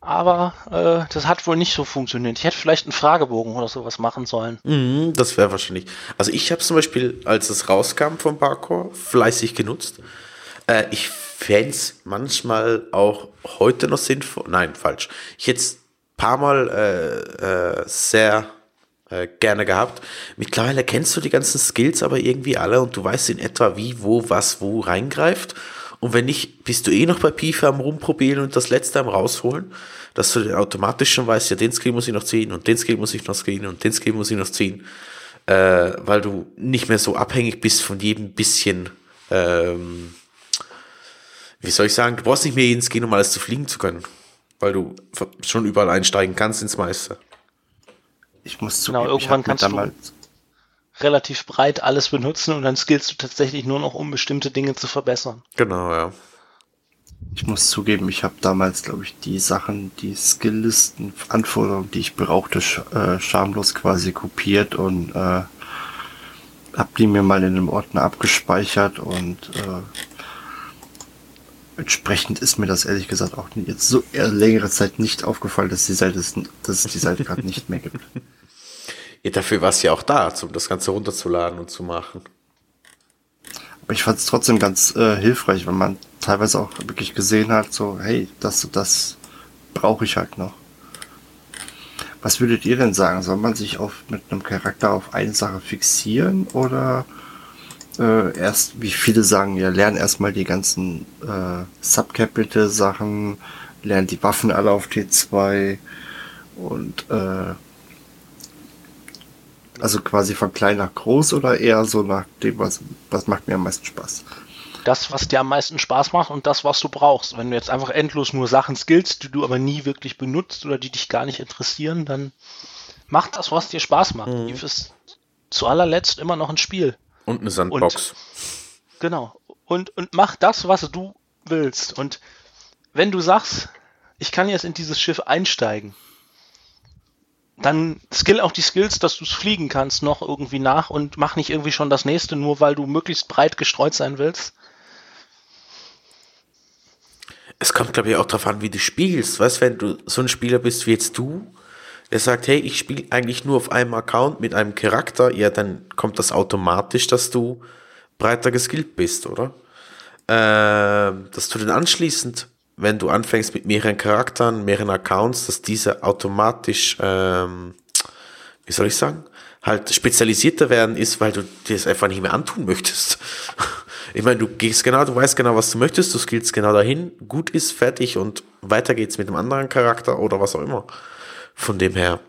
Aber äh, das hat wohl nicht so funktioniert. Ich hätte vielleicht einen Fragebogen oder sowas machen sollen. Mhm, das wäre wahrscheinlich. Also ich habe zum Beispiel, als es rauskam vom Parkour, fleißig genutzt. Äh, ich fände es manchmal auch heute noch sinnvoll. Nein, falsch. Ich hätte es ein paar Mal äh, äh, sehr äh, gerne gehabt. Mittlerweile kennst du die ganzen Skills aber irgendwie alle und du weißt in etwa, wie, wo, was, wo reingreift. Und wenn nicht, bist du eh noch bei Pifa am rumprobieren und das letzte am rausholen, dass du automatisch schon weißt, ja, den Skill muss ich noch ziehen und den Skill muss ich noch ziehen und den Skill muss ich noch ziehen, äh, weil du nicht mehr so abhängig bist von jedem bisschen, ähm, wie soll ich sagen, du brauchst nicht mehr jeden Skill, um alles zu fliegen zu können, weil du schon überall einsteigen kannst ins meiste. Ich muss Genau, zugeben, ich irgendwann kannst du- damals, Relativ breit alles benutzen und dann skillst du tatsächlich nur noch, um bestimmte Dinge zu verbessern. Genau, ja. ich muss zugeben, ich habe damals, glaube ich, die Sachen, die Skilllisten, Anforderungen, die ich brauchte, sch äh, schamlos quasi kopiert und äh, habe die mir mal in einem Ordner abgespeichert und äh, entsprechend ist mir das ehrlich gesagt auch jetzt so eher längere Zeit nicht aufgefallen, dass die Seite, es- dass es die Seite gerade nicht mehr gibt. ja. Dafür war es ja auch da, um das Ganze runterzuladen und zu machen. Aber ich fand es trotzdem ganz äh, hilfreich, wenn man teilweise auch wirklich gesehen hat, so, hey, das, das brauche ich halt noch. Was würdet ihr denn sagen? Soll man sich auf, mit einem Charakter auf eine Sache fixieren oder äh, erst, wie viele sagen, ja, lern erstmal die ganzen äh, Subcapital-Sachen, lern die Waffen alle auf T2 und äh, also quasi von klein nach groß oder eher so nach dem, was, was macht mir am meisten Spaß? Das, was dir am meisten Spaß macht und das, was du brauchst. Wenn du jetzt einfach endlos nur Sachen skillst, die du aber nie wirklich benutzt oder die dich gar nicht interessieren, dann mach das, was dir Spaß macht. Mhm. Eve ist zu allerletzt immer noch ein Spiel. Und eine Sandbox. Genau. Und, und mach das, was du willst. Und wenn du sagst, ich kann jetzt in dieses Schiff einsteigen, dann skill auch die Skills, dass du es fliegen kannst, noch irgendwie nach und mach nicht irgendwie schon das nächste, nur weil du möglichst breit gestreut sein willst. Es kommt, glaube ich, auch darauf an, wie du spielst. Weißt wenn du so ein Spieler bist wie jetzt du, der sagt, hey, ich spiele eigentlich nur auf einem Account mit einem Charakter, ja, dann kommt das automatisch, dass du breiter geskillt bist, oder? Ähm, dass du dann anschließend, wenn du anfängst mit mehreren Charakteren, mehreren Accounts, dass diese automatisch, ähm, wie soll ich sagen, halt spezialisierter werden ist, weil du dir das einfach nicht mehr antun möchtest. Ich meine, du gehst genau, du weißt genau, was du möchtest, du skillst genau dahin, gut ist, fertig und weiter geht's mit einem anderen Charakter oder was auch immer. Von dem her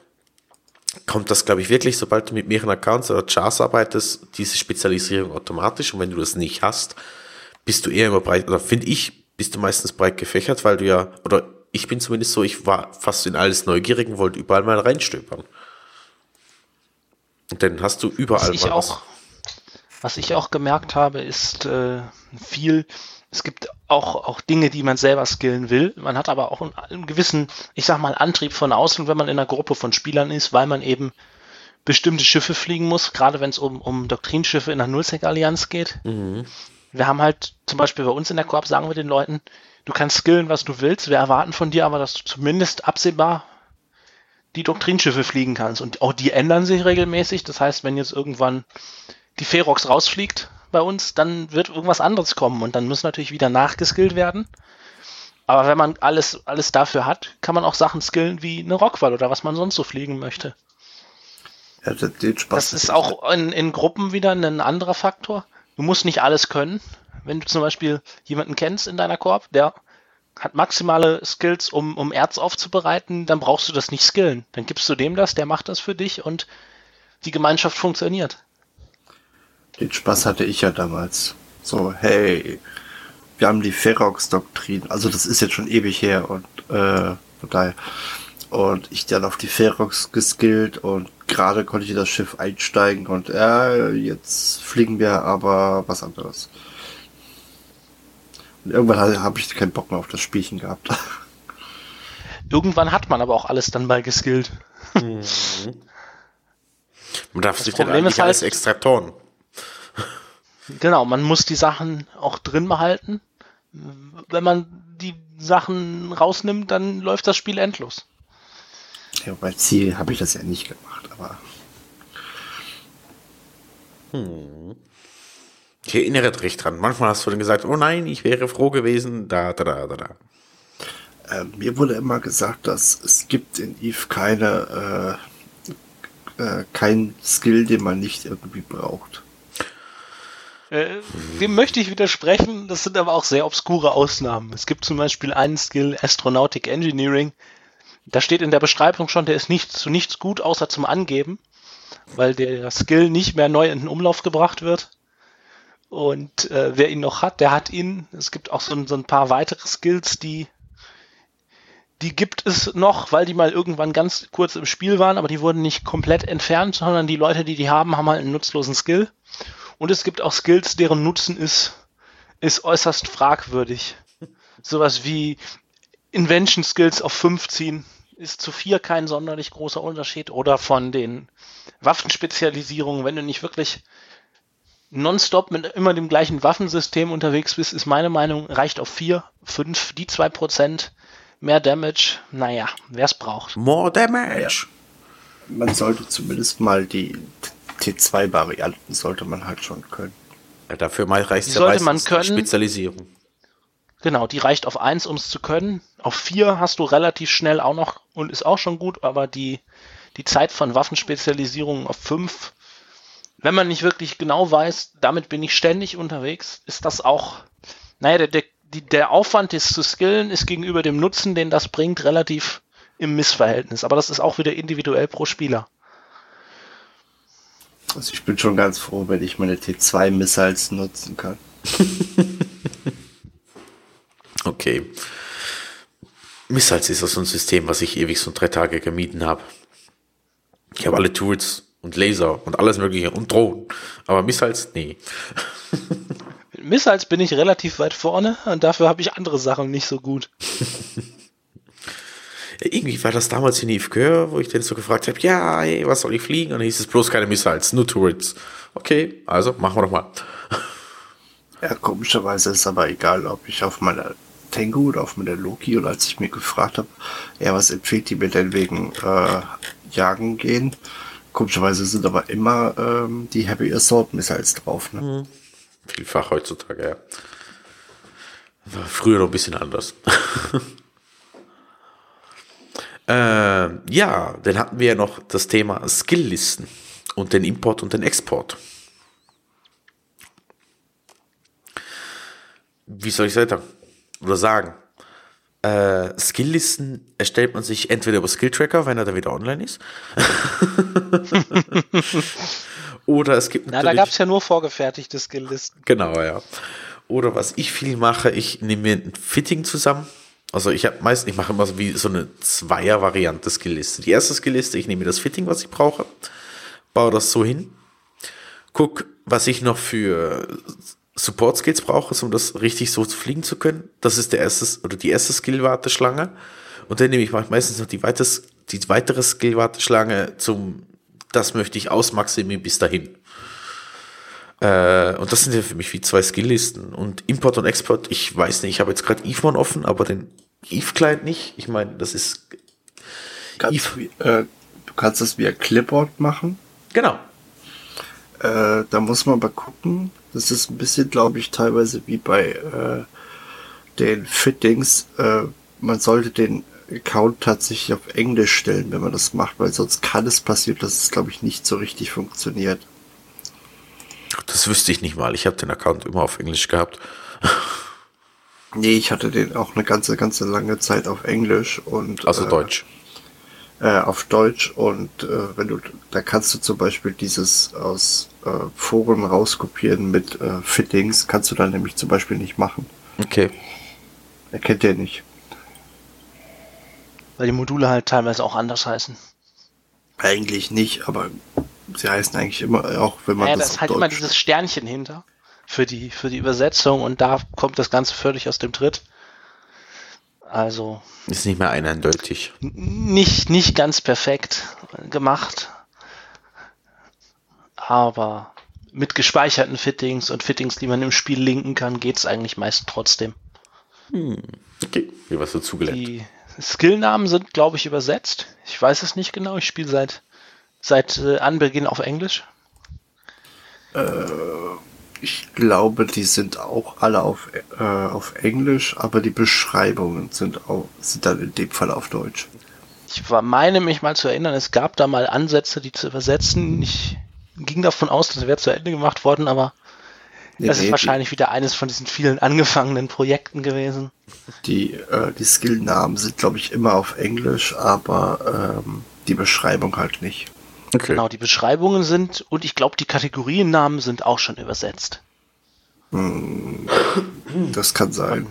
kommt das, glaube ich, wirklich, sobald du mit mehreren Accounts oder Chars arbeitest, diese Spezialisierung automatisch. Und wenn du das nicht hast, bist du eher immer breit, oder finde ich, bist du meistens breit gefächert, weil du ja, oder ich bin zumindest so, ich war fast in alles neugierig und wollte überall mal reinstöbern. Und dann hast du überall was ich mal auch, was ich auch gemerkt habe, ist äh, viel, es gibt auch, auch Dinge, die man selber skillen will. Man hat aber auch einen, einen gewissen, ich sag mal, Antrieb von außen, wenn man in einer Gruppe von Spielern ist, weil man eben bestimmte Schiffe fliegen muss, gerade wenn es um, um Doktrinschiffe in der Nullsec-Allianz geht. Mhm. Wir haben halt zum Beispiel bei uns in der Koop, sagen wir den Leuten, du kannst skillen, was du willst. Wir erwarten von dir aber, dass du zumindest absehbar die Doktrinschiffe fliegen kannst. Und auch die ändern sich regelmäßig. Das heißt, wenn jetzt irgendwann die Ferox rausfliegt bei uns, dann wird irgendwas anderes kommen und dann muss natürlich wieder nachgeskillt werden. Aber wenn man alles, alles dafür hat, kann man auch Sachen skillen wie eine Rockwall oder was man sonst so fliegen möchte. Ja, das, Das ist auch in, in Gruppen wieder ein anderer Faktor. Du musst nicht alles können. Wenn du zum Beispiel jemanden kennst in deiner Korb, der hat maximale Skills, um, um Erz aufzubereiten, dann brauchst du das nicht skillen. Dann gibst du dem das, der macht das für dich und die Gemeinschaft funktioniert. Den Spaß hatte ich ja damals. So, hey, wir haben die Ferox-Doktrin. Also das ist jetzt schon ewig her und äh, total. Und ich dann auf die Ferox geskillt und gerade konnte ich in das Schiff einsteigen und äh, jetzt fliegen wir aber was anderes. Und irgendwann habe hab ich keinen Bock mehr auf das Spielchen gehabt. Irgendwann hat man aber auch alles dann mal geskillt. Man darf Das sich dann Problem eigentlich ist halt- alles extraktoren. Genau, man muss die Sachen auch drin behalten. Wenn man die Sachen rausnimmt, dann läuft das Spiel endlos. ja, bei Ziel habe ich das ja nicht gemacht, aber Ich erinnere dich dran. Manchmal hast du dann gesagt, oh nein, ich wäre froh gewesen, da, da, da, da, da. äh, mir wurde immer gesagt, dass es gibt in Eve keine äh, äh, kein Skill, den man nicht irgendwie braucht. Äh, dem möchte ich widersprechen, das sind aber auch sehr obskure Ausnahmen. Es gibt zum Beispiel einen Skill, Astronautic Engineering. Da steht in der Beschreibung schon, der ist nicht zu nichts gut, außer zum Angeben, weil der Skill nicht mehr neu in den Umlauf gebracht wird. Und äh, wer ihn noch hat, der hat ihn. Es gibt auch so, ein- so ein paar weitere Skills, die die gibt es noch, weil die mal irgendwann ganz kurz im Spiel waren, aber die wurden nicht komplett entfernt, sondern die Leute, die die haben, haben halt einen nutzlosen Skill. Und es gibt auch Skills, deren Nutzen ist, ist äußerst fragwürdig. Sowas wie Invention Skills auf 15 ist zu 4 kein sonderlich großer Unterschied. Oder von den Waffenspezialisierungen, wenn du nicht wirklich nonstop mit immer dem gleichen Waffensystem unterwegs bist, ist meine Meinung, reicht auf 4, 5, die 2%, mehr Damage. Naja, wer es braucht. More damage. Man sollte zumindest mal die T2-Varianten sollte man halt schon können. Ja, dafür reicht Die ja sollte man können. Spezialisierung. Genau, die reicht auf 1, um es zu können. Auf 4 hast du relativ schnell auch noch und ist auch schon gut, aber die, die Zeit von Waffenspezialisierung auf 5, wenn man nicht wirklich genau weiß, damit bin ich ständig unterwegs, ist das auch, naja, der, der, die, der Aufwand, das zu skillen, ist gegenüber dem Nutzen, den das bringt, relativ im Missverhältnis. Aber das ist auch wieder individuell pro Spieler. Also ich bin schon ganz froh, wenn ich meine T2-Missiles nutzen kann. Okay. Missiles ist das so ein System, was ich ewig so drei Tage gemieden habe. Ich habe alle Tools und Laser und alles mögliche und Drohnen. Aber Missiles, nee. Mit Missiles bin ich relativ weit vorne und dafür habe ich andere Sachen nicht so gut. Irgendwie war das damals in Yves wo ich den so gefragt habe, ja, hey, was soll ich fliegen? Und dann hieß es bloß keine Missiles, nur Turrets. Okay, also machen wir doch mal. Ja, komischerweise ist aber egal, ob ich auf meiner Tengu oder auf meiner Loki oder als ich mir gefragt habe, ja, was empfiehlt die mir denn wegen äh, Jagen gehen? Komischerweise sind aber immer ähm, die Heavy Assault Missiles drauf. Ne? Vielfach heutzutage, ja. War früher noch ein bisschen anders. äh, ja, dann hatten wir ja noch das Thema Skilllisten und den Import und den Export. wie soll ich sagen? Oder sagen? Äh, Skilllisten erstellt man sich entweder über Skill-Tracker, wenn er dann wieder online ist. Oder es gibt Na, da gab es ja nur vorgefertigte Skilllisten. Genau, ja. Oder was ich viel mache, ich nehme mir ein Fitting zusammen. Also ich habe meistens, ich mache immer so wie so eine Zweier-Variante Skillliste. Die erste Skillliste, ich nehme das Fitting, was ich brauche, baue das so hin, guck, was ich noch für Support Skills brauche, um das richtig so fliegen zu können. Das ist der erste oder die erste Skill-Warteschlange. Und dann nehme ich meistens noch die, weiters, die weitere Skill-Warteschlange zum, das möchte ich ausmaximieren bis dahin. Äh, und das sind ja für mich wie zwei Skill-Listen. Und Import und Export, ich weiß nicht, ich habe jetzt gerade Eve offen, aber den Eve-Client nicht. Ich meine, das ist. Kannst, Eve. Äh, du kannst das via Clipboard machen. Genau. Äh, da muss man aber gucken. Das ist ein bisschen, glaube ich, teilweise wie bei äh, den Fittings. Äh, man sollte den Account tatsächlich auf Englisch stellen, wenn man das macht, weil sonst kann es passieren, dass es, glaube ich, nicht so richtig funktioniert. Das wüsste ich nicht mal. Ich habe den Account immer auf Englisch gehabt. nee, ich hatte den auch eine ganze, ganze lange Zeit auf Englisch und. Also äh, Deutsch. Äh, auf Deutsch und äh, wenn du, da kannst du zum Beispiel dieses aus äh, Foren rauskopieren mit äh, Fittings, kannst du dann nämlich zum Beispiel nicht machen. Okay. Erkennt der nicht. Weil die Module halt teilweise auch anders heißen. Eigentlich nicht, aber sie heißen eigentlich immer, auch wenn man ja, das. Da ist halt Deutsch immer dieses Sternchen hinter für die, für die Übersetzung und da kommt das Ganze völlig aus dem Tritt. Also. Ist nicht mehr eindeutig. Nicht, nicht ganz perfekt gemacht. Aber mit gespeicherten Fittings und Fittings, die man im Spiel linken kann, geht es eigentlich meist trotzdem. Hm. Okay, wie was dazu gelernt. Die Skillnamen sind, glaube ich, übersetzt. Ich weiß es nicht genau. Ich spiele seit, seit äh, Anbeginn auf Englisch. Äh, ich glaube, die sind auch alle auf, äh, auf Englisch, aber die Beschreibungen sind, auch, sind dann in dem Fall auf Deutsch. Ich war, meine mich mal zu erinnern, es gab da mal Ansätze, die zu übersetzen. Ich ging davon aus, das wäre zu Ende gemacht worden, aber nee, das nee, ist wahrscheinlich die, wieder eines von diesen vielen angefangenen Projekten gewesen. Die, äh, die Skillnamen sind, glaube ich, immer auf Englisch, aber ähm, die Beschreibung halt nicht. Okay. Genau, die Beschreibungen sind und ich glaube, die Kategoriennamen sind auch schon übersetzt. Hm, das kann sein.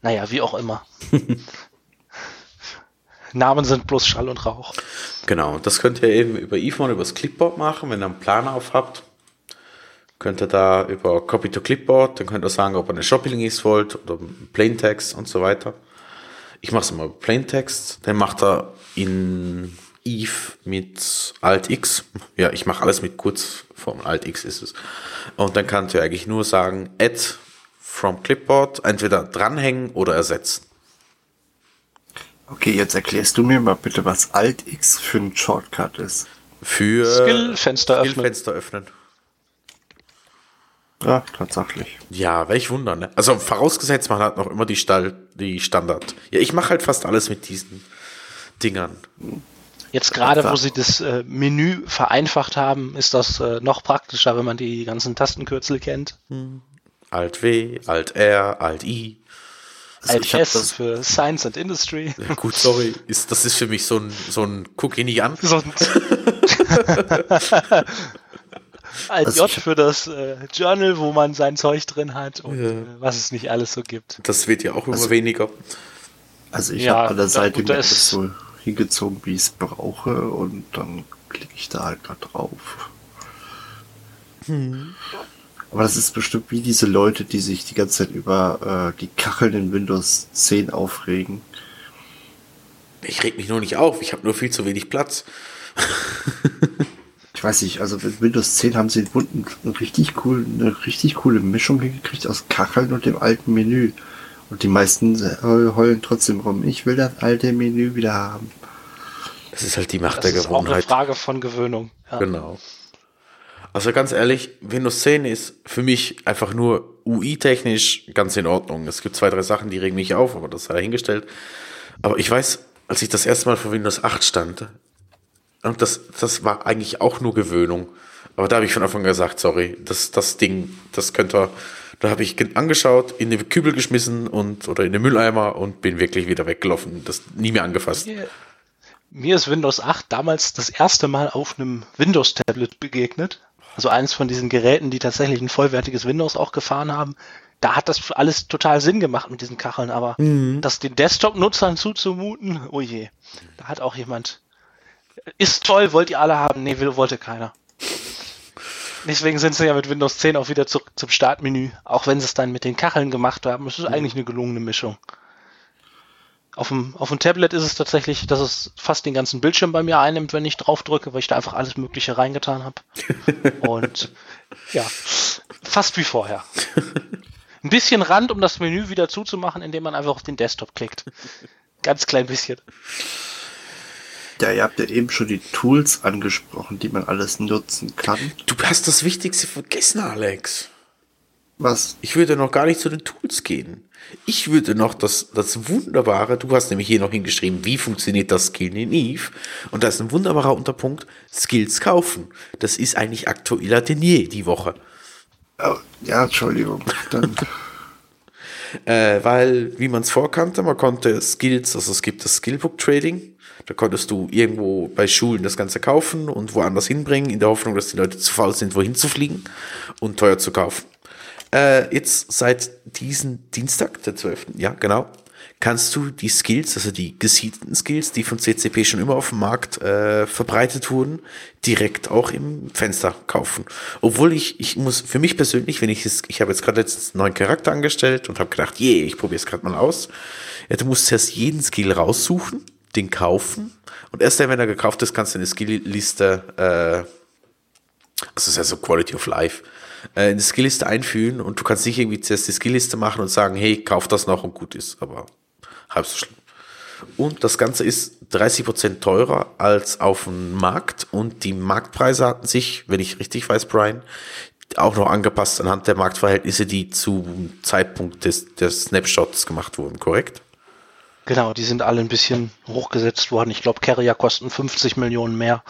Naja, wie auch immer. Namen sind bloß Schall und Rauch. Genau, das könnt ihr eben über über das Clipboard machen, wenn ihr einen Plan auf habt. Könnt ihr da über Copy to Clipboard, dann könnt ihr sagen, ob ihr eine Shopping-List wollt oder Plaintext und so weiter. Ich mache es immer über Plaintext, dann macht er in Eve mit Alt X. Ja, ich mache alles mit Kurzform. Alt X ist es. Und dann kannst du eigentlich nur sagen, add from Clipboard, entweder dranhängen oder ersetzen. Okay, jetzt erklärst du mir mal bitte, was Alt X für ein Shortcut ist. Für Skill-Fenster öffnen. Skill öffnen. Ja, tatsächlich. Ja, welch Wunder, ne? Also vorausgesetzt, man hat noch immer die, Stall, die Standard. Ja, ich mache halt fast alles mit diesen Dingern. Jetzt gerade, wo sie das äh, Menü vereinfacht haben, ist das äh, noch praktischer, wenn man die ganzen Tastenkürzel kennt. Hm. Alt W, Alt R, Alt I. Also Alt S für Science and Industry. Ja, gut, sorry, ist, das ist für mich so ein, so ein guck ihn nicht an. So Alt also J für das äh, Journal, wo man sein Zeug drin hat und ja. äh, was es nicht alles so gibt. Das wird ja auch immer also, weniger. Also ich ja, habe an der Seite mir das so hingezogen, wie ich es brauche und dann klicke ich da halt da drauf. Hm. Aber das ist bestimmt wie diese Leute, die sich die ganze Zeit über äh, die Kacheln in Windows 10 aufregen. Ich reg mich nur nicht auf, ich habe nur viel zu wenig Platz. ich weiß nicht, also mit Windows 10 haben sie eine richtig, cool, eine richtig coole Mischung hingekriegt aus Kacheln und dem alten Menü. Und die meisten heulen trotzdem rum. Ich will das alte Menü wieder haben. Das ist halt die Macht das der Gewohnheit. Das ist auch eine Frage von Gewöhnung. Ja. Genau. Also ganz ehrlich, Windows 10 ist für mich einfach nur UI-technisch ganz in Ordnung. Es gibt zwei, drei Sachen, die regen mich auf, aber das sei dahingestellt. Aber ich weiß, als ich das erste Mal vor Windows 8 stand, und das, das war eigentlich auch nur Gewöhnung. Aber da habe ich von Anfang an gesagt, sorry, das, das Ding, das könnt ihr Da habe ich angeschaut, in den Kübel geschmissen und oder in den Mülleimer und bin wirklich wieder weggelaufen. Das nie mehr angefasst. Mir, mir ist Windows 8 damals das erste Mal auf einem Windows-Tablet begegnet. Also eines von diesen Geräten, die tatsächlich ein vollwertiges Windows auch gefahren haben. Da hat das alles total Sinn gemacht mit diesen Kacheln, aber mhm. das den Desktop-Nutzern zuzumuten, oh je. Da hat auch jemand. Ist toll, wollt ihr alle haben? Nee, will, wollte keiner. Deswegen sind sie ja mit Windows 10 auch wieder zurück zum Startmenü, auch wenn sie es dann mit den Kacheln gemacht haben. Es ist mhm. eigentlich eine gelungene Mischung. Auf dem, auf dem Tablet ist es tatsächlich, dass es fast den ganzen Bildschirm bei mir einnimmt, wenn ich drauf drücke, weil ich da einfach alles Mögliche reingetan habe. Und ja, fast wie vorher. Ein bisschen Rand, um das Menü wieder zuzumachen, indem man einfach auf den Desktop klickt. Ganz klein bisschen. Ja, ihr habt ja eben schon die Tools angesprochen, die man alles nutzen kann. Du hast das Wichtigste vergessen, Alex. Was? Ich würde noch gar nicht zu den Tools gehen. Ich würde noch das, das Wunderbare, du hast nämlich hier noch hingeschrieben, wie funktioniert das Skill in Eve? Und da ist ein wunderbarer Unterpunkt, Skills kaufen. Das ist eigentlich aktueller denn je die Woche. Oh, ja, Entschuldigung. Dann. äh, weil, wie man es vorkannte, man konnte Skills, also es gibt das Skillbook Trading, da konntest du irgendwo bei Schulen das Ganze kaufen und woanders hinbringen, in der Hoffnung, dass die Leute zu faul sind, wohin zu fliegen und teuer zu kaufen. Äh, jetzt seit diesem Dienstag, der 12. Ja, genau, kannst du die Skills, also die gesiedelten Skills, die von CCP schon immer auf dem Markt äh, verbreitet wurden, direkt auch im Fenster kaufen. Obwohl ich, ich muss für mich persönlich, wenn ich es, ich habe jetzt gerade letztens einen neuen Charakter angestellt und habe gedacht, je, yeah, ich probiere es gerade mal aus. Ja, du musst erst jeden Skill raussuchen, den kaufen. Und erst dann, wenn er gekauft ist, kannst du eine Skillliste, äh, das ist ja so Quality of Life, äh, in die Skillliste einfügen. Und du kannst nicht irgendwie zuerst die Skillliste machen und sagen, hey, kauf das noch und gut ist, aber halb so schlimm. Und das Ganze ist 30% teurer als auf dem Markt. Und die Marktpreise hatten sich, wenn ich richtig weiß, Brian, auch noch angepasst anhand der Marktverhältnisse, die zum Zeitpunkt des, des Snapshots gemacht wurden, korrekt? Genau, die sind alle ein bisschen hochgesetzt worden. Ich glaube, Carrier kosten 50 Millionen mehr.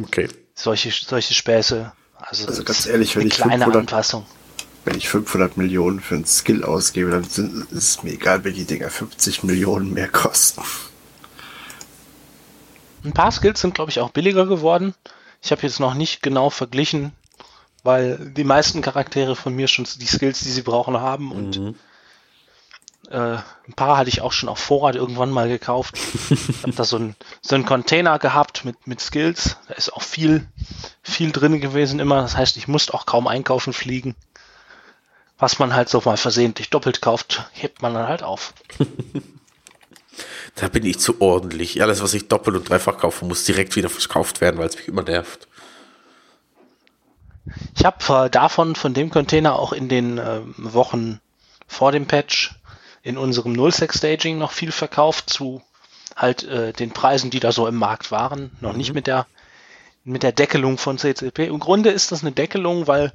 Okay. Solche, solche Späße. Also, also ganz ehrlich, wenn eine ich kleine 500, Anpassung. Wenn ich 500 Millionen für einen Skill ausgebe, dann sind, ist es mir egal, wenn die Dinger 50 Millionen mehr kosten. Ein paar Skills sind, glaube ich, auch billiger geworden. Ich habe jetzt noch nicht genau verglichen, weil die meisten Charaktere von mir schon die Skills, die sie brauchen, haben und mhm. Äh, ein paar hatte ich auch schon auf Vorrat irgendwann mal gekauft. Ich habe da so einen so einen Container gehabt mit, mit Skills. Da ist auch viel, viel drin gewesen immer. Das heißt, ich musste auch kaum einkaufen fliegen. Was man halt so mal versehentlich doppelt kauft, hebt man dann halt auf. Da bin ich zu ordentlich. Alles, was ich doppelt und dreifach kaufe, muss direkt wieder verkauft werden, weil es mich immer nervt. Ich habe äh, davon, von dem Container auch in den äh, Wochen vor dem Patch in unserem Nullsec-Staging noch viel verkauft zu halt äh, den Preisen, die da so im Markt waren. Noch mhm. nicht mit der mit der Deckelung von CCP. Im Grunde ist das eine Deckelung, weil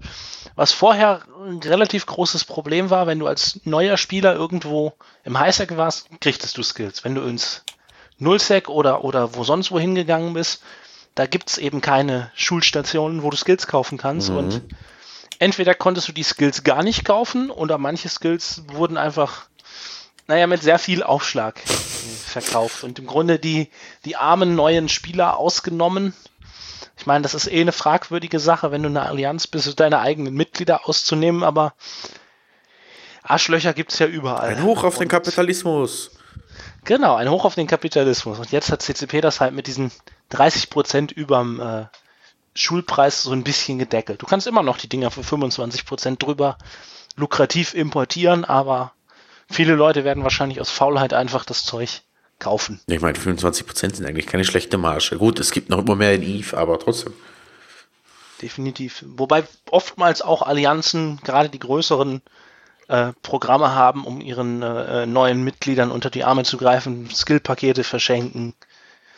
was vorher ein relativ großes Problem war, wenn du als neuer Spieler irgendwo im Highsec warst, kriegtest du Skills. Wenn du ins Nullsec oder, oder wo sonst wo hingegangen bist, da gibt's eben keine Schulstationen, wo du Skills kaufen kannst. Mhm. Und entweder konntest du die Skills gar nicht kaufen oder manche Skills wurden einfach naja, mit sehr viel Aufschlag verkauft. Und im Grunde die, die armen neuen Spieler ausgenommen. Ich meine, das ist eh eine fragwürdige Sache, wenn du eine Allianz bist, deine eigenen Mitglieder auszunehmen, aber Arschlöcher gibt es ja überall. Ein Hoch auf Und den Kapitalismus. Genau, ein Hoch auf den Kapitalismus. Und jetzt hat CCP das halt mit diesen 30 Prozent überm äh, Schulpreis so ein bisschen gedeckelt. Du kannst immer noch die Dinger für 25 Prozent drüber lukrativ importieren, aber viele Leute werden wahrscheinlich aus Faulheit einfach das Zeug kaufen. Ich meine, 25% sind eigentlich keine schlechte Marge. Gut, es gibt noch immer mehr in Eve, aber trotzdem. Definitiv. Wobei oftmals auch Allianzen, gerade die größeren, äh, Programme haben, um ihren äh, neuen Mitgliedern unter die Arme zu greifen, Skillpakete verschenken.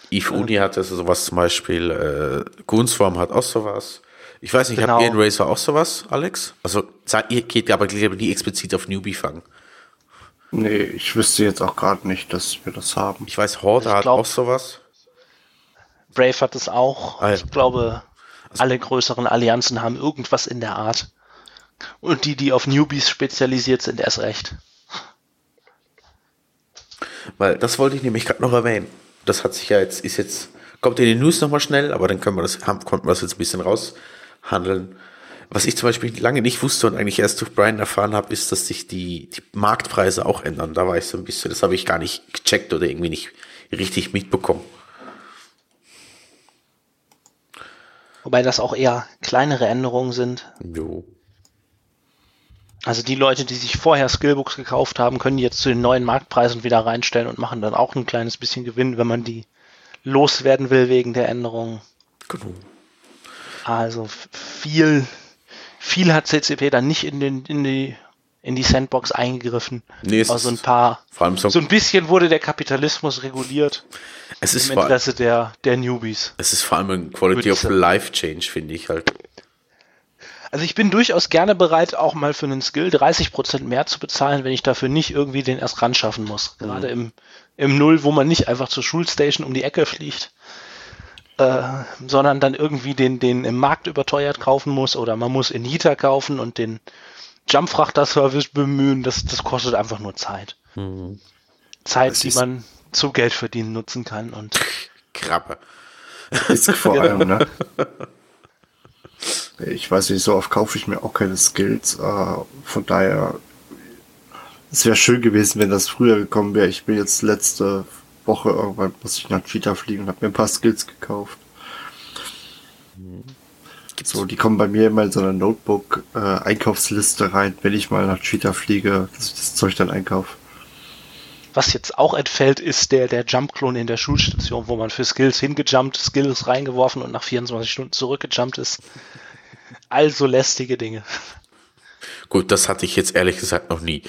Eve Uni äh, hat also sowas zum Beispiel, äh, Gunsform hat auch sowas. Ich weiß nicht, genau. habt ihr in Razer auch sowas, Alex? Also ihr geht aber nie explizit auf Newbie fangen. Nee, ich wüsste jetzt auch gerade nicht, dass wir das haben. Ich weiß, Horde hat auch sowas. Brave hat es auch. Ah, ja. Ich glaube, alle größeren Allianzen haben irgendwas in der Art. Und die, die auf Newbies spezialisiert sind, erst recht. Weil das wollte ich nämlich gerade noch erwähnen. Das hat sich ja jetzt, ist jetzt, kommt in die News nochmal schnell, aber dann können wir das, haben, konnten wir das jetzt ein bisschen raushandeln. Was ich zum Beispiel lange nicht wusste und eigentlich erst durch Brian erfahren habe, ist, dass sich die, die Marktpreise auch ändern. Da war ich so ein bisschen, das habe ich gar nicht gecheckt oder irgendwie nicht richtig mitbekommen. Wobei das auch eher kleinere Änderungen sind. Jo. Also die Leute, die sich vorher Skillbooks gekauft haben, können die jetzt zu den neuen Marktpreisen wieder reinstellen und machen dann auch ein kleines bisschen Gewinn, wenn man die loswerden will wegen der Änderungen. Genau. Also viel, viel hat CCP dann nicht in, den, in, die, in die Sandbox eingegriffen. Nee, es also ein paar, vor allem so, so ein bisschen wurde der Kapitalismus reguliert es ist im vor, Interesse der, der Newbies. es ist vor allem ein Quality of. Life Change, finde ich halt. Also ich bin durchaus gerne bereit, auch mal für einen Skill 30% mehr zu bezahlen, wenn ich dafür nicht irgendwie den erst ran schaffen muss. Gerade im, im Null, wo man nicht einfach zur Schulstation um die Ecke fliegt, äh, sondern dann irgendwie den, den im Markt überteuert kaufen muss oder man muss in Nita kaufen und den Jumpfrachter-Service bemühen. Das, das kostet einfach nur Zeit. Zeit, Das die man zu Geld verdienen nutzen kann und Krabbe. Ist vor allem, ne? Ich weiß nicht, so oft kaufe ich mir auch keine Skills. Äh, von daher, es wäre schön gewesen, wenn das früher gekommen wäre. Ich bin jetzt letzte Woche irgendwann, muss ich nach Cheetah fliegen und habe mir ein paar Skills gekauft. So, die kommen bei mir immer in so eine Notebook-Einkaufsliste rein, wenn ich mal nach Cheetah fliege, dass ich das Zeug dann einkaufe. Was jetzt auch entfällt, ist der, der Jump-Klon in der Schulstation, wo man für Skills hingejumpt, Skills reingeworfen und nach 24 Stunden zurückgejumpt ist. Also lästige Dinge. Gut, das hatte ich jetzt ehrlich gesagt noch nie.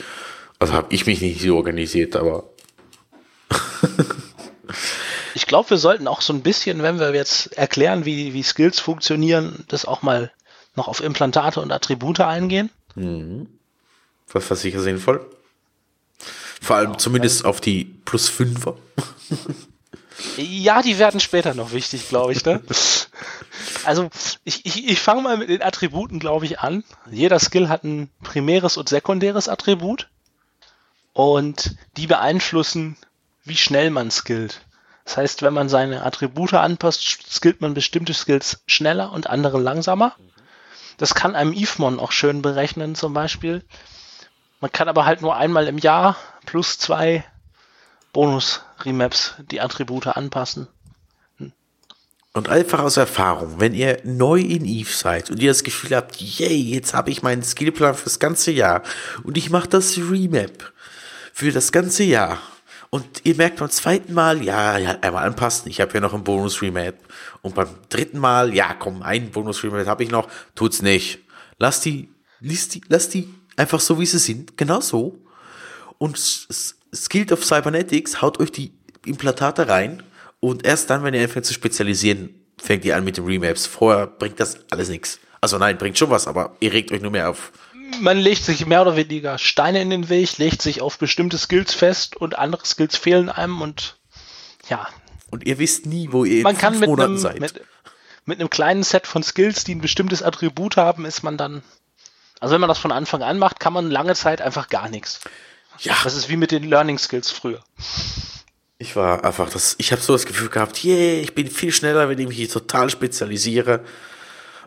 Also habe ich mich nicht so organisiert, aber Ich glaube, wir sollten auch so ein bisschen, wenn wir jetzt erklären, wie, wie Skills funktionieren, das auch mal noch auf Implantate und Attribute eingehen. was war sicher sinnvoll. Vor allem zumindest auf die plus Fünfer. Ja, die werden später noch wichtig, glaube ich. Ne? Also ich, ich, ich fange mal mit den Attributen, glaube ich, an. Jeder Skill hat ein primäres und sekundäres Attribut und die beeinflussen, wie schnell man skillt. Das heißt, wenn man seine Attribute anpasst, skillt man bestimmte Skills schneller und andere langsamer. Das kann einem Ifmon auch schön berechnen zum Beispiel. Man kann aber halt nur einmal im Jahr plus zwei Bonus-Remaps die Attribute anpassen. Und einfach aus Erfahrung, wenn ihr neu in Eve seid und ihr das Gefühl habt, yay, jetzt habe ich meinen Skillplan fürs ganze Jahr und ich mache das Remap für das ganze Jahr und ihr merkt beim zweiten Mal, ja, ja einmal anpassen, ich habe ja noch einen Bonus-Remap und beim dritten Mal, ja, komm, einen Bonus-Remap habe ich noch, tut's nicht. Lasst die, lasst die, lasst die einfach so, wie sie sind, genau so und Skilled of Cybernetics haut euch die Implantate rein und erst dann, wenn ihr anfängt zu spezialisieren, fängt ihr an mit den Remaps. Vorher bringt das alles nichts. Also nein, bringt schon was, aber ihr regt euch nur mehr auf. Man legt sich mehr oder weniger Steine in den Weg, legt sich auf bestimmte Skills fest und andere Skills fehlen einem und ja, Und ihr wisst nie, wo ihr man in kann fünf mit Monaten einem, seid. mit, mit einem kleinen Set von Skills, die ein bestimmtes Attribut haben, ist man dann, also wenn man das von Anfang an macht, kann man lange Zeit einfach gar nichts. ja, Das ist wie mit den Learning Skills früher. ich war einfach das, ich habe so das Gefühl gehabt, yeah, ich bin viel schneller, wenn ich mich total spezialisiere.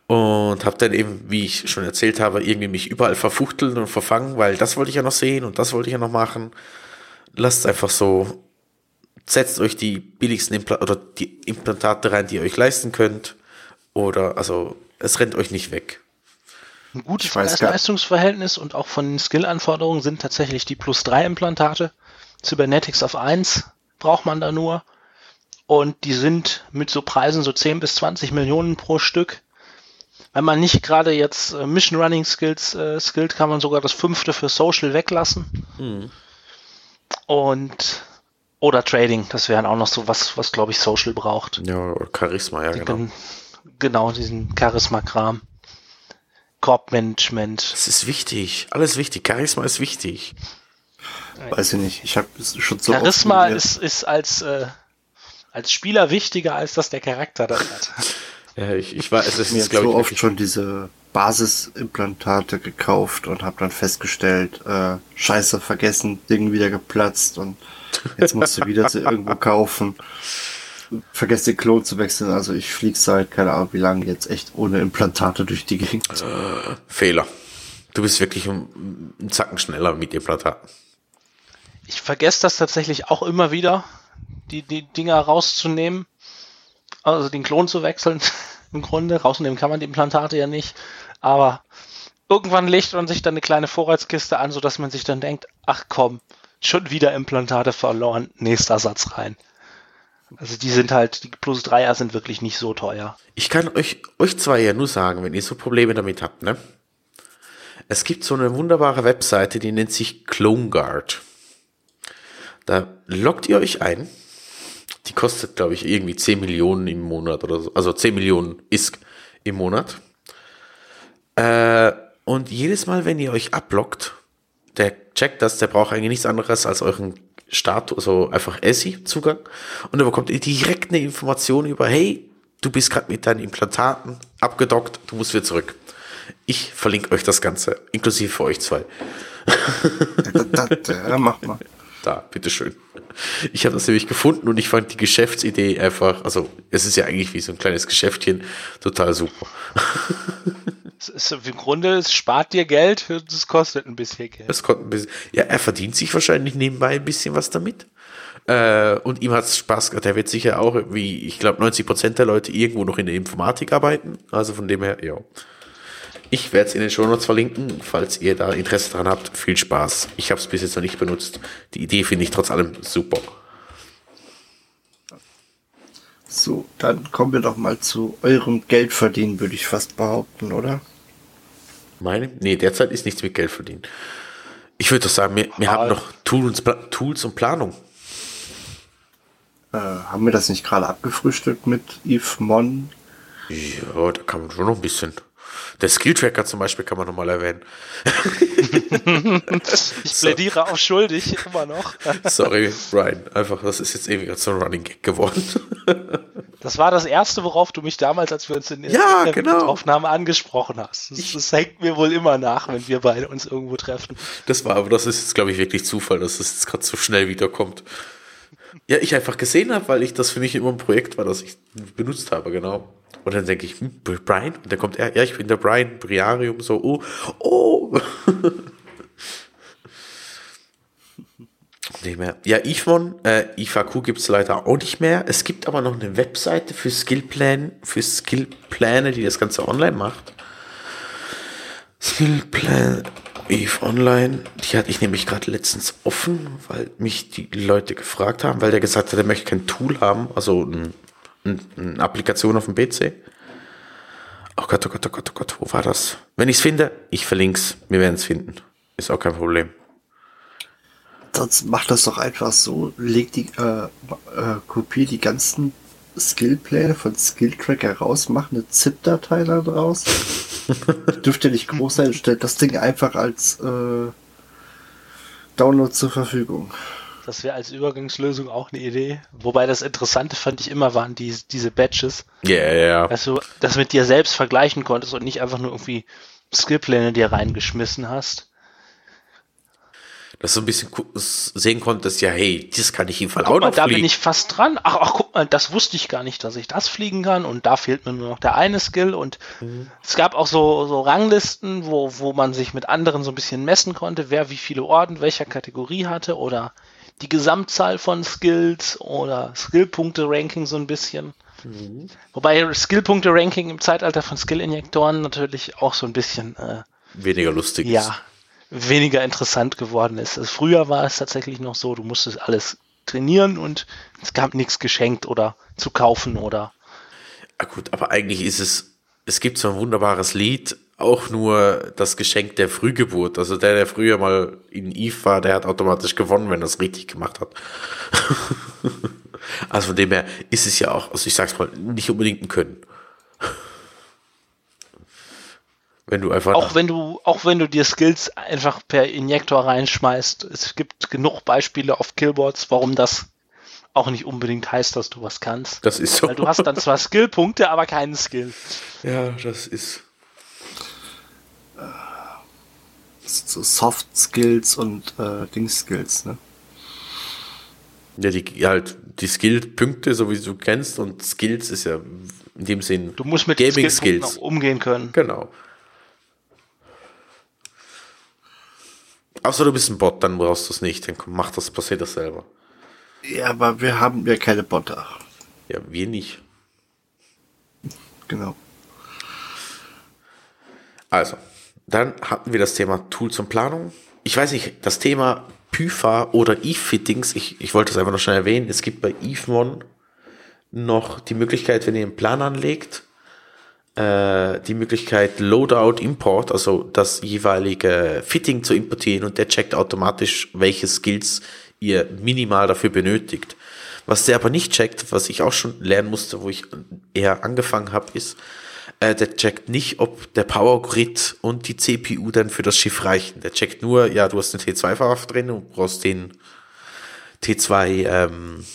Und habe dann eben, wie ich schon erzählt habe, irgendwie mich überall verfuchteln und verfangen, weil das wollte ich ja noch sehen und das wollte ich ja noch machen. Lasst einfach so, setzt euch die billigsten Impla oder die Implantate rein, die ihr euch leisten könnt. Oder, also, es rennt euch nicht weg. Ein gutes Preis-Leistungsverhältnis und auch von den Skill-Anforderungen sind tatsächlich die plus 3 Implantate. Cybernetics auf 1 braucht man da nur. Und die sind mit so Preisen so 10 bis 20 Millionen pro Stück. Wenn man nicht gerade jetzt äh, Mission Running Skills äh, skillt, kann man sogar das fünfte für Social weglassen. Und oder Trading, das wären auch noch so was, was glaube ich Social braucht. Ja, Charisma, ja, genau. Gen- Genau, diesen Charisma-Kram. Korbmanagement. Das ist wichtig. Alles wichtig. Charisma ist wichtig. Weiß ich nicht. Ich habe schon so Charisma oft- ist, ist als, äh, als Spieler wichtiger, als dass der Charakter das hat. Ja, ich, ich weiß, es ist, mir glaube so ich, oft schon diese Basisimplantate gekauft und habe dann festgestellt, äh, scheiße, vergessen, Ding wieder geplatzt und jetzt musst du wieder sie irgendwo kaufen. Vergesst den Klon zu wechseln, also ich flieg seit, keine Ahnung wie lange, jetzt echt ohne Implantate durch die Gegend. Fehler. Du bist wirklich ein, ein Zacken schneller mit Implantaten. Ich vergesse das tatsächlich auch immer wieder, die, die Dinger rauszunehmen, also den Klon zu wechseln. Im Grunde, rausnehmen kann man die Implantate ja nicht, aber irgendwann legt man sich dann eine kleine Vorratskiste an, sodass man sich dann denkt, ach komm, schon wieder Implantate verloren, nächster Satz rein. Also die sind halt, die Plus 3er sind wirklich nicht so teuer. Ich kann euch, euch zwei ja nur sagen, wenn ihr so Probleme damit habt, ne? Es gibt so eine wunderbare Webseite, die nennt sich CloneGuard. Da loggt ihr euch ein. Die kostet, glaube ich, irgendwie 10 Millionen im Monat oder so. Also 10 Millionen ISK im Monat. Äh, und jedes Mal, wenn ihr euch abloggt, der checkt das, der braucht eigentlich nichts anderes als euren Status, also einfach ESI-Zugang. Und dann bekommt ihr direkt eine Information über, hey, du bist gerade mit deinen Implantaten abgedockt, du musst wieder zurück. Ich verlinke euch das Ganze, inklusive für euch zwei. Da, da, da, mach mal. Da, bitteschön. Ich habe das nämlich gefunden und ich fand die Geschäftsidee einfach, also es ist ja eigentlich wie so ein kleines Geschäftchen, total super. Es ist, Im Grunde, es spart dir Geld, es kostet ein bisschen Geld. Es konnte ein bisschen, ja, er verdient sich wahrscheinlich nebenbei ein bisschen was damit. Äh, und ihm hat es Spaß gemacht. Er wird sicher auch, wie ich glaube, 90 Prozent der Leute irgendwo noch in der Informatik arbeiten. Also von dem her, ja. Ich werde es in den Shownotes verlinken, falls ihr da Interesse dran habt. Viel Spaß. Ich habe es bis jetzt noch nicht benutzt. Die Idee finde ich trotz allem super. So, dann kommen wir doch mal zu eurem Geldverdienen, würde ich fast behaupten, oder? Meine? Nee, derzeit ist nichts mit Geld verdienen. Ich würde doch sagen, wir, wir haben noch Tools, Tools und Planung. Äh, haben wir das nicht gerade abgefrühstückt mit Yves Mon? Ja, da kann man schon noch ein bisschen. Der Skill-Tracker zum Beispiel kann man nochmal erwähnen. Ich plädiere auf schuldig, immer noch. Sorry, Brian. Einfach, das ist jetzt ewig so ein Running Gag geworden. Das war das erste, worauf du mich damals, als wir uns in der Ja, genau. Aufnahme angesprochen hast. Das, das hängt mir wohl immer nach, wenn wir beide uns irgendwo treffen. Das war, aber das ist jetzt, glaube ich, wirklich Zufall, dass es jetzt gerade so schnell wiederkommt. Ja, ich einfach gesehen habe, weil ich das für mich immer ein Projekt war, das ich benutzt habe, genau. Und dann denke ich, hm, Brian? Und dann kommt er, ja, ich bin der Brian, Briarium, so, oh, oh. Nicht mehr. Ja, IFMON, äh, IFAQ gibt's leider auch nicht mehr. Es gibt aber noch eine Webseite für Skillplan, für Skillpläne, die das Ganze online macht. Skillplan Eve Online, die hatte ich nämlich gerade letztens offen, weil mich die Leute gefragt haben, weil der gesagt hat, er möchte kein Tool haben, also ein, eine Applikation auf dem PC. Oh Gott, oh Gott, oh Gott, oh Gott, wo war das? Wenn ich es finde, ich verlinke es, wir werden es finden. Ist auch kein Problem. Sonst macht das doch einfach so, leg die, äh, äh, kopier die ganzen Skillpläne von Skilltracker raus, mach eine ZIP-Datei da draus. Dürfte nicht groß sein, stellt das Ding einfach als äh, Download zur Verfügung. Das wäre als Übergangslösung auch eine Idee. Wobei das Interessante fand ich immer waren die, diese Badges, Ja, ja, ja. dass du das mit dir selbst vergleichen konntest und nicht einfach nur irgendwie Skillpläne dir reingeschmissen hast. Dass du ein bisschen sehen konntest, ja, hey, das kann ich im Fall auch Guck mal, noch da fliegen. bin ich fast dran. Ach, ach, guck mal, das wusste ich gar nicht, dass ich das fliegen kann. Und da fehlt mir nur noch der eine Skill. Und es gab auch so, so Ranglisten, wo, wo man sich mit anderen so ein bisschen messen konnte, wer wie viele Orden welcher Kategorie hatte oder die Gesamtzahl von Skills oder Skillpunkte-Ranking so ein bisschen. Wobei Skillpunkte-Ranking im Zeitalter von Skill-Injektoren natürlich auch so ein bisschen äh, Weniger lustig ist. ja, weniger interessant geworden ist. Also früher war es tatsächlich noch so, du musstest alles trainieren und es gab nichts geschenkt oder zu kaufen oder Ah, gut, aber eigentlich ist es, es gibt so ein wunderbares Lied, auch nur das Geschenk der Frühgeburt. Also der, der früher mal in Eve war, der hat automatisch gewonnen, wenn er es richtig gemacht hat. also von dem her ist es ja auch, also ich sag's mal, nicht unbedingt ein Können. Wenn du einfach. auch wenn du auch wenn du dir Skills einfach per Injektor reinschmeißt, es gibt genug Beispiele auf Killboards, warum das auch nicht unbedingt heißt, dass du was kannst. Das ist so. Weil du hast dann zwar Skillpunkte, aber keinen Skill. Ja, das ist. So Soft Skills und äh, Dings Skills, ne? Ja, die, halt, die Skill-Punkte, so wie du kennst, und Skills ist ja in dem Sinn Du musst mit Gaming Skills. auch umgehen können. Genau. Außer du bist ein Bot, dann brauchst du es nicht. Dann mach das, passiert das selber. Ja, aber wir haben ja keine Botter. Ja, wir nicht. Genau. Also, dann hatten wir das Thema Tools und Planung. Ich weiß nicht, das Thema PYFA oder Eve-Fittings, ich, ich wollte es einfach noch schnell erwähnen, es gibt bei EveMon noch die Möglichkeit, wenn ihr einen Plan anlegt, äh, die Möglichkeit Loadout Import, also das jeweilige Fitting zu importieren und der checkt automatisch, welche Skills ihr minimal dafür benötigt. Was der aber nicht checkt, was ich auch schon lernen musste, wo ich eher angefangen habe, ist, äh, der checkt nicht, ob der Power Grid und die CPU dann für das Schiff reichen. Der checkt nur, ja, du hast den T2-Fahrer drin und brauchst den T2 ähm,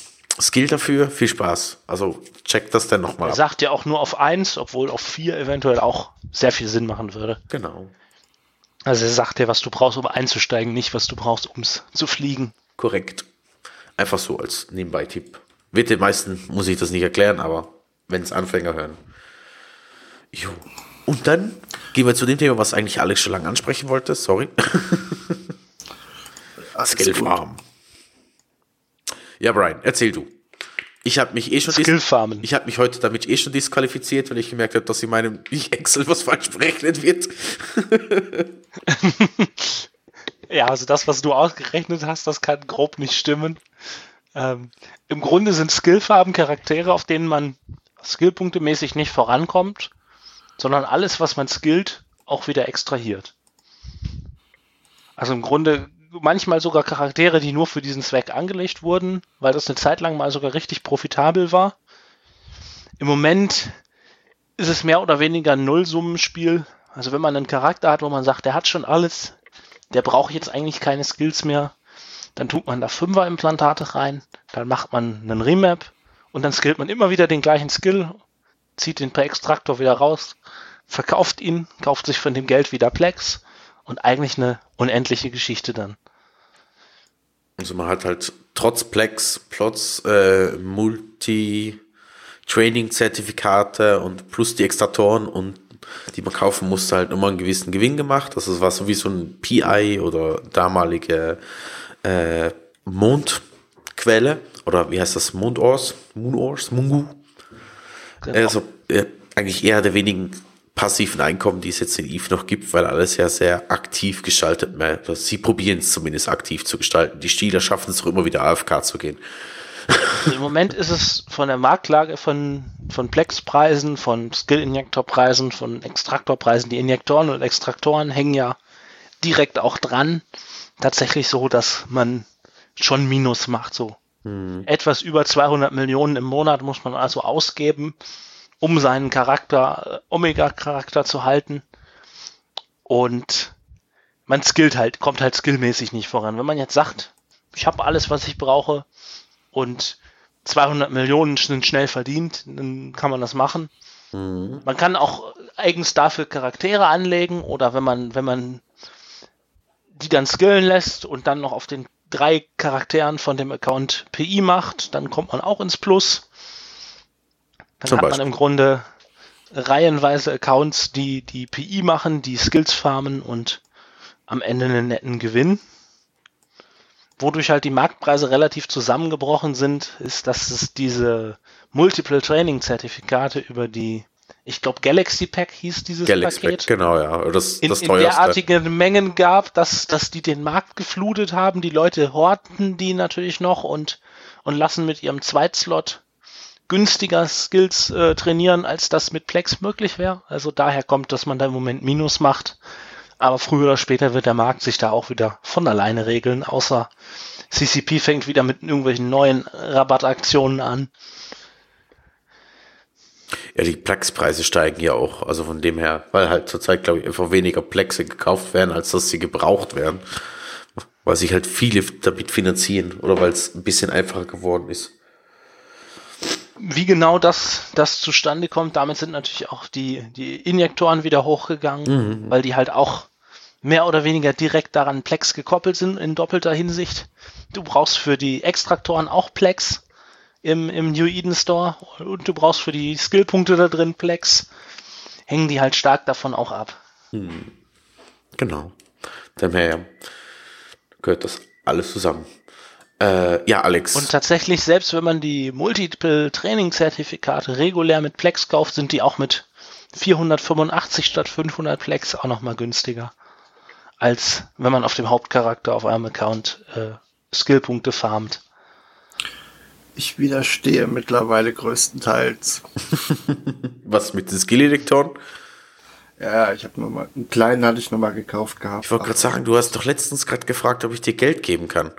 Skill dafür. Viel Spaß. Also check das dann nochmal Er sagt ja auch nur auf 1, obwohl auf 4 eventuell auch sehr viel Sinn machen würde. Genau. Also er sagt dir, was du brauchst, um einzusteigen, nicht was du brauchst, um zu fliegen. Korrekt. Einfach so als Nebenbei-Tipp. Wird den meisten, muss ich das nicht erklären, aber wenn es Anfänger hören. Jo. Und dann gehen wir zu dem Thema, was eigentlich Alex schon lange ansprechen wollte. Sorry. Skill. Farm. Ja, Brian, erzähl du. Ich habe mich eh schon dis- Skill farmen. Ich habe mich heute damit eh schon disqualifiziert, weil ich gemerkt habe, dass in meinem Excel was falsch berechnet wird. Ja, also das, was du ausgerechnet hast, das kann grob nicht stimmen. Ähm, Im Grunde sind Skillfarben Charaktere, auf denen man skillpunktemäßig nicht vorankommt, sondern alles, was man skillt, auch wieder extrahiert. Also im Grunde manchmal sogar Charaktere, die nur für diesen Zweck angelegt wurden, weil das eine Zeit lang mal sogar richtig profitabel war. Im Moment ist es mehr oder weniger ein Nullsummenspiel. Also wenn man einen Charakter hat, wo man sagt, der hat schon alles, der braucht jetzt eigentlich keine Skills mehr, dann tut man da Fünfer-Implantate rein, dann macht man einen Remap und dann skillt man immer wieder den gleichen Skill, zieht den per Extraktor wieder raus, verkauft ihn, kauft sich von dem Geld wieder Plex und eigentlich eine unendliche Geschichte dann. Also man hat halt trotz Plex, trotz äh, Multi-Training-Zertifikate und plus die Extraktoren und die man kaufen musste, halt immer einen gewissen Gewinn gemacht. Das war so wie so ein PI oder damalige äh, Mondquelle oder wie heißt das? Mondors? Moonors? Mungu? Genau. Also äh, eigentlich eher der wenigen passiven Einkommen, die es jetzt in Eve noch gibt, weil alles ja sehr aktiv gestaltet wird. Also sie probieren es zumindest aktiv zu gestalten. Die Spieler schaffen es auch immer wieder AFK zu gehen. Im Moment ist es von der Marktlage von, von Plex-Preisen, von Skill-Injektor-Preisen, von Extraktorpreisen. Die Injektoren und Extraktoren hängen ja direkt auch dran. Tatsächlich so, dass man schon Minus macht. So etwas über 200 Millionen im Monat muss man also ausgeben, um seinen Charakter, äh, Omega-Charakter zu halten. Und man skillt halt, kommt halt skillmäßig nicht voran. Wenn man jetzt sagt, ich habe alles, was ich brauche, und 200 Millionen sind schnell verdient, dann kann man das machen. Man kann auch eigens dafür Charaktere anlegen oder wenn man, wenn man die dann skillen lässt und dann noch auf den drei Charakteren von dem Account PI macht, dann kommt man auch ins Plus. Dann Zum hat man Beispiel. im Grunde reihenweise Accounts, die die PI machen, die Skills farmen und am Ende einen netten Gewinn. Wodurch halt die Marktpreise relativ zusammengebrochen sind, ist, dass es diese Multiple Training Zertifikate über die, ich glaube Galaxy Pack hieß dieses Galaxy Paket Pack, genau, ja. Das, in, das in derartigen Mengen gab, dass, dass die den Markt geflutet haben. Die Leute horten die natürlich noch und, und lassen mit ihrem Zweitslot günstiger Skills äh, trainieren, als das mit Plex möglich wäre. Also daher kommt, dass man da im Moment Minus macht. Aber früher oder später wird der Markt sich da auch wieder von alleine regeln, außer CCP fängt wieder mit irgendwelchen neuen Rabattaktionen an. Ja, die Plex-Preise steigen ja auch. Also von dem her, weil halt zurzeit, glaube ich, einfach weniger Plexe gekauft werden, als dass sie gebraucht werden. Weil sich halt viele damit finanzieren oder weil es ein bisschen einfacher geworden ist. wie genau das, das zustande kommt, damit sind natürlich auch die, die Injektoren wieder hochgegangen, mhm. weil die halt auch mehr oder weniger direkt daran Plex gekoppelt sind in doppelter Hinsicht. Du brauchst für die Extraktoren auch Plex im, im New Eden Store und du brauchst für die Skillpunkte da drin Plex. Hängen die halt stark davon auch ab. Hm. Genau. Daher gehört das alles zusammen. Äh, ja, Alex. Und tatsächlich, selbst wenn man die Multiple Training Zertifikate regulär mit Plex kauft, sind die auch mit 485 statt 500 Plex auch nochmal günstiger. Als wenn man auf dem Hauptcharakter auf einem Account äh, Skillpunkte farmt. Ich widerstehe mittlerweile größtenteils. Was mit den Skill-Editoren? Ja, ich habe nur mal einen kleinen hatte ich noch mal gekauft gehabt. Ich wollte gerade sagen, du hast doch letztens gerade gefragt, ob ich dir Geld geben kann.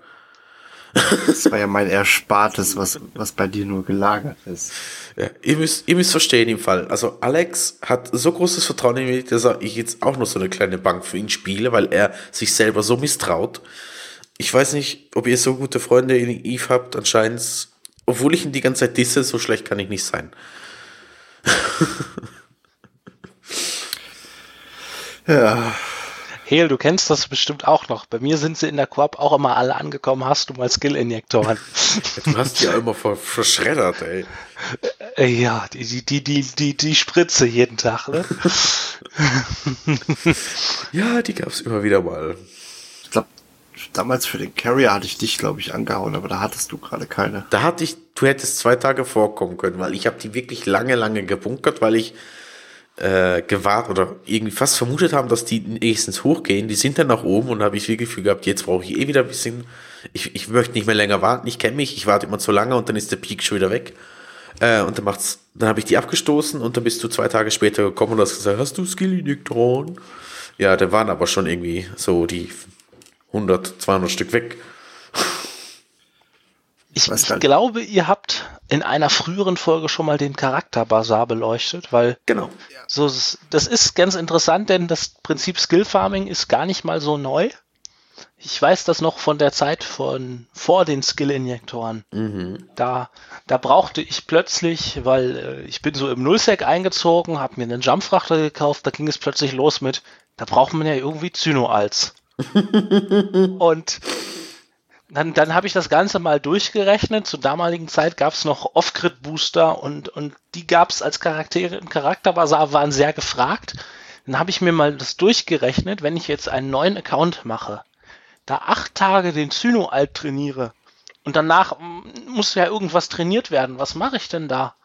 Das war ja mein Erspartes, was, was bei dir nur gelagert ist. Ja, ihr müsst, ihr müsst verstehen im Fall. Also Alex hat so großes Vertrauen in mich, dass ich jetzt auch noch so eine kleine Bank für ihn spiele, weil er sich selber so misstraut. Ich weiß nicht, ob ihr so gute Freunde in Eve habt. Anscheinend, obwohl ich ihn die ganze Zeit disse, so schlecht kann ich nicht sein. ja. Hel, du kennst das bestimmt auch noch. Bei mir sind sie in der Koop auch immer alle angekommen. Hast du mal Skill-Injektoren? du hast die ja immer verschreddert, ey. Äh, ja, die, die, die, die, die, die Spritze jeden Tag, ne? ja, die gab's immer wieder mal. Damals für den Carrier hatte ich dich, glaube ich, angehauen, aber da hattest du gerade keine. Da hatte ich, du hättest zwei Tage vorkommen können, weil ich habe die wirklich lange, lange gebunkert, weil ich äh, gewahrt oder irgendwie fast vermutet haben, dass die nächstens hochgehen. Die sind dann nach oben und habe ich viel Gefühl gehabt, jetzt brauche ich eh wieder ein bisschen. Ich, ich möchte nicht mehr länger warten. Ich kenne mich, ich warte immer zu lange und dann ist der Peak schon wieder weg. Äh, und dann macht's, dann habe ich die abgestoßen und dann bist du zwei Tage später gekommen und hast gesagt, hast du Skill-Injektoren? Ja, da waren aber schon irgendwie so die 100, 200 Stück weg. Ich, ich glaube, ihr habt in einer früheren Folge schon mal den Charakterbazar beleuchtet, weil genau. so das ist ganz interessant, denn das Prinzip Skill Farming ist gar nicht mal so neu. Ich weiß das noch von der Zeit von vor den Skill-Injektoren. Mhm. Da, da brauchte ich plötzlich, weil äh, ich bin so im Nullsec eingezogen, habe mir einen Jumpfrachter gekauft, da ging es plötzlich los mit, da braucht man ja irgendwie Zyno-Als. Und dann, dann habe ich das Ganze mal durchgerechnet. Zur damaligen Zeit gab es noch Off-Grid-Booster und, und die gab es als Charaktere im Charakterbasar, waren sehr gefragt. Dann habe ich mir mal das durchgerechnet, wenn ich jetzt einen neuen Account mache, da acht Tage den Zyno-Alt trainiere und danach muss ja irgendwas trainiert werden. Was mache ich denn da?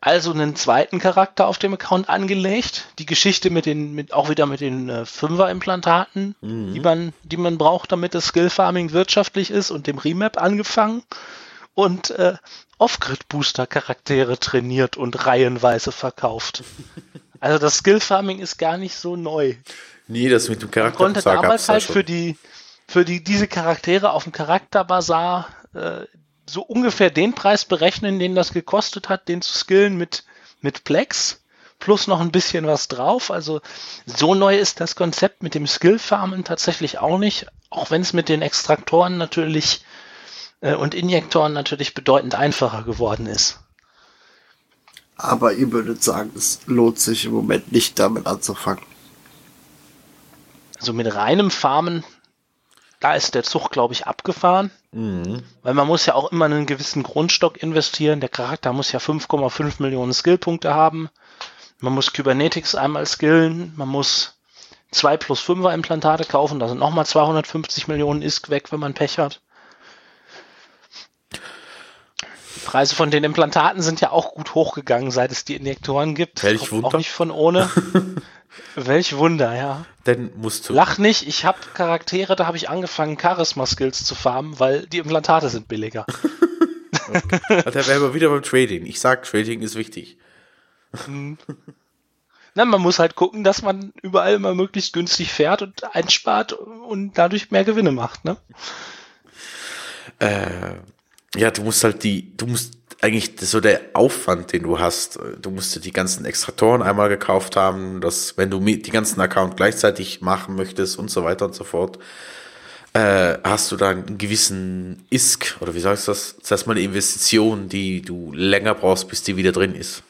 Also einen zweiten Charakter auf dem Account angelegt. Die Geschichte mit den, mit, auch wieder mit den äh, Fünfer-Implantaten, mhm. die man, die man braucht, damit das Skill Farming wirtschaftlich ist und dem Remap angefangen. Und äh, Off-Grid-Booster-Charaktere trainiert und reihenweise verkauft. Also das Skill Farming ist gar nicht so neu. Nee, das mit dem Charakter. Man konnte damals halt für die, für die, diese Charaktere auf dem Charakterbazar äh, so ungefähr den Preis berechnen, den das gekostet hat, den zu skillen mit, mit Plex plus noch ein bisschen was drauf. Also so neu ist das Konzept mit dem Skill-Farmen tatsächlich auch nicht, auch wenn es mit den Extraktoren natürlich äh, und Injektoren natürlich bedeutend einfacher geworden ist. Aber ihr würdet sagen, es lohnt sich im Moment nicht damit anzufangen. Also mit reinem Farmen da ist der Zug, glaube ich, abgefahren. Mhm. Weil man muss ja auch immer einen gewissen Grundstock investieren. Der Charakter muss ja 5,5 Millionen Skillpunkte haben. Man muss Kybernetics einmal skillen. Man muss 2 plus 5er Implantate kaufen. Da sind nochmal 250 Millionen Isk weg, wenn man Pech hat. Die Preise von den Implantaten sind ja auch gut hochgegangen, seit es die Injektoren gibt. Welch Wunder. Auch nicht von ohne. Welch Wunder, ja. Denn musst du. Lach nicht, ich habe Charaktere, da habe ich angefangen, Charisma-Skills zu farmen, weil die Implantate sind billiger. okay. Da wären wir wieder beim Trading. Ich sag, Trading ist wichtig. Mhm. Na, man muss halt gucken, dass man überall immer möglichst günstig fährt und einspart und dadurch mehr Gewinne macht, ne? Äh, ja, du musst halt die, du musst eigentlich so der Aufwand, den du hast. Du musst dir die ganzen Extraktoren einmal gekauft haben, dass wenn du die ganzen Account gleichzeitig machen möchtest und so weiter und so fort. äh, hast du da einen gewissen ISK oder wie sagst du das? Das heißt mal eine Investition, die du länger brauchst, bis die wieder drin ist.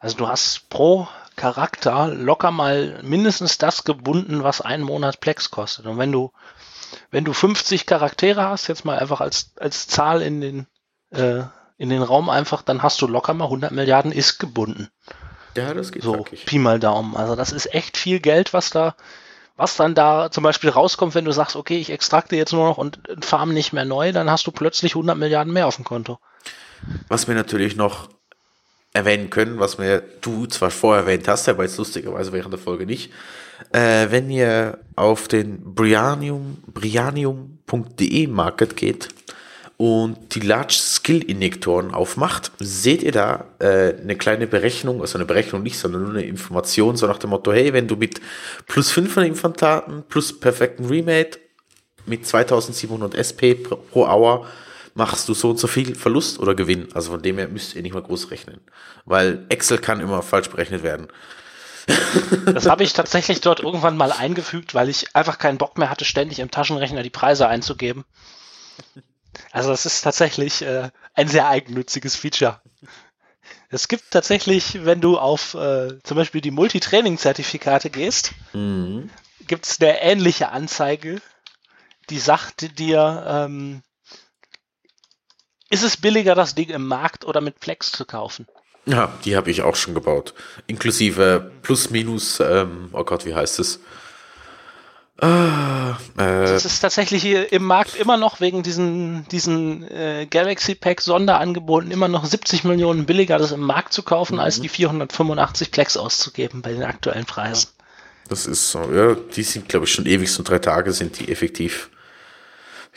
Also du hast pro Charakter locker mal mindestens das gebunden, was einen Monat Plex kostet. Und wenn du, wenn du 50 Charaktere hast, jetzt mal einfach als, als Zahl in den, äh, in den Raum einfach, dann hast du locker mal 100 Milliarden ISK gebunden. Ja, das geht So, wirklich. Pi mal Daumen. Also das ist echt viel Geld, was da, was dann da zum Beispiel rauskommt, wenn du sagst, okay, ich extrakte jetzt nur noch und farm nicht mehr neu, dann hast du plötzlich 100 Milliarden mehr auf dem Konto. Was wir natürlich noch erwähnen können, was mir du zwar vorher erwähnt hast, aber jetzt lustigerweise während der Folge nicht. Äh, wenn ihr auf den Brianium, brianium.de Market geht und die Large Skill Injektoren aufmacht, seht ihr da äh, eine kleine Berechnung, also eine Berechnung nicht, sondern nur eine Information, so nach dem Motto, hey, wenn du mit plus 5 von Infantaten, plus perfekten Remade, mit 2700 SP pro, pro Hour machst du so und so viel Verlust oder Gewinn. Also von dem her müsst ihr nicht mal groß rechnen. Weil Excel kann immer falsch berechnet werden. Das habe ich tatsächlich dort irgendwann mal eingefügt, weil ich einfach keinen Bock mehr hatte, ständig im Taschenrechner die Preise einzugeben. Also das ist tatsächlich äh, ein sehr eigennütziges Feature. Es gibt tatsächlich, wenn du auf äh, zum Beispiel die Multitraining-Zertifikate gehst, gibt es eine ähnliche Anzeige, die sagt dir, ähm, ist es billiger, das Ding im Markt oder mit Plex zu kaufen? Ja, die habe ich auch schon gebaut. Inklusive plus minus, ähm, oh Gott, wie heißt es? Ah, äh, Es ist tatsächlich hier im Markt immer noch wegen diesen, diesen äh, Galaxy Pack Sonderangeboten immer noch 70 Millionen billiger, das im Markt zu kaufen, als die 485 Plex auszugeben bei den aktuellen Preisen. das ist so, ja, die sind, glaube ich, schon ewig, so drei Tage sind die effektiv.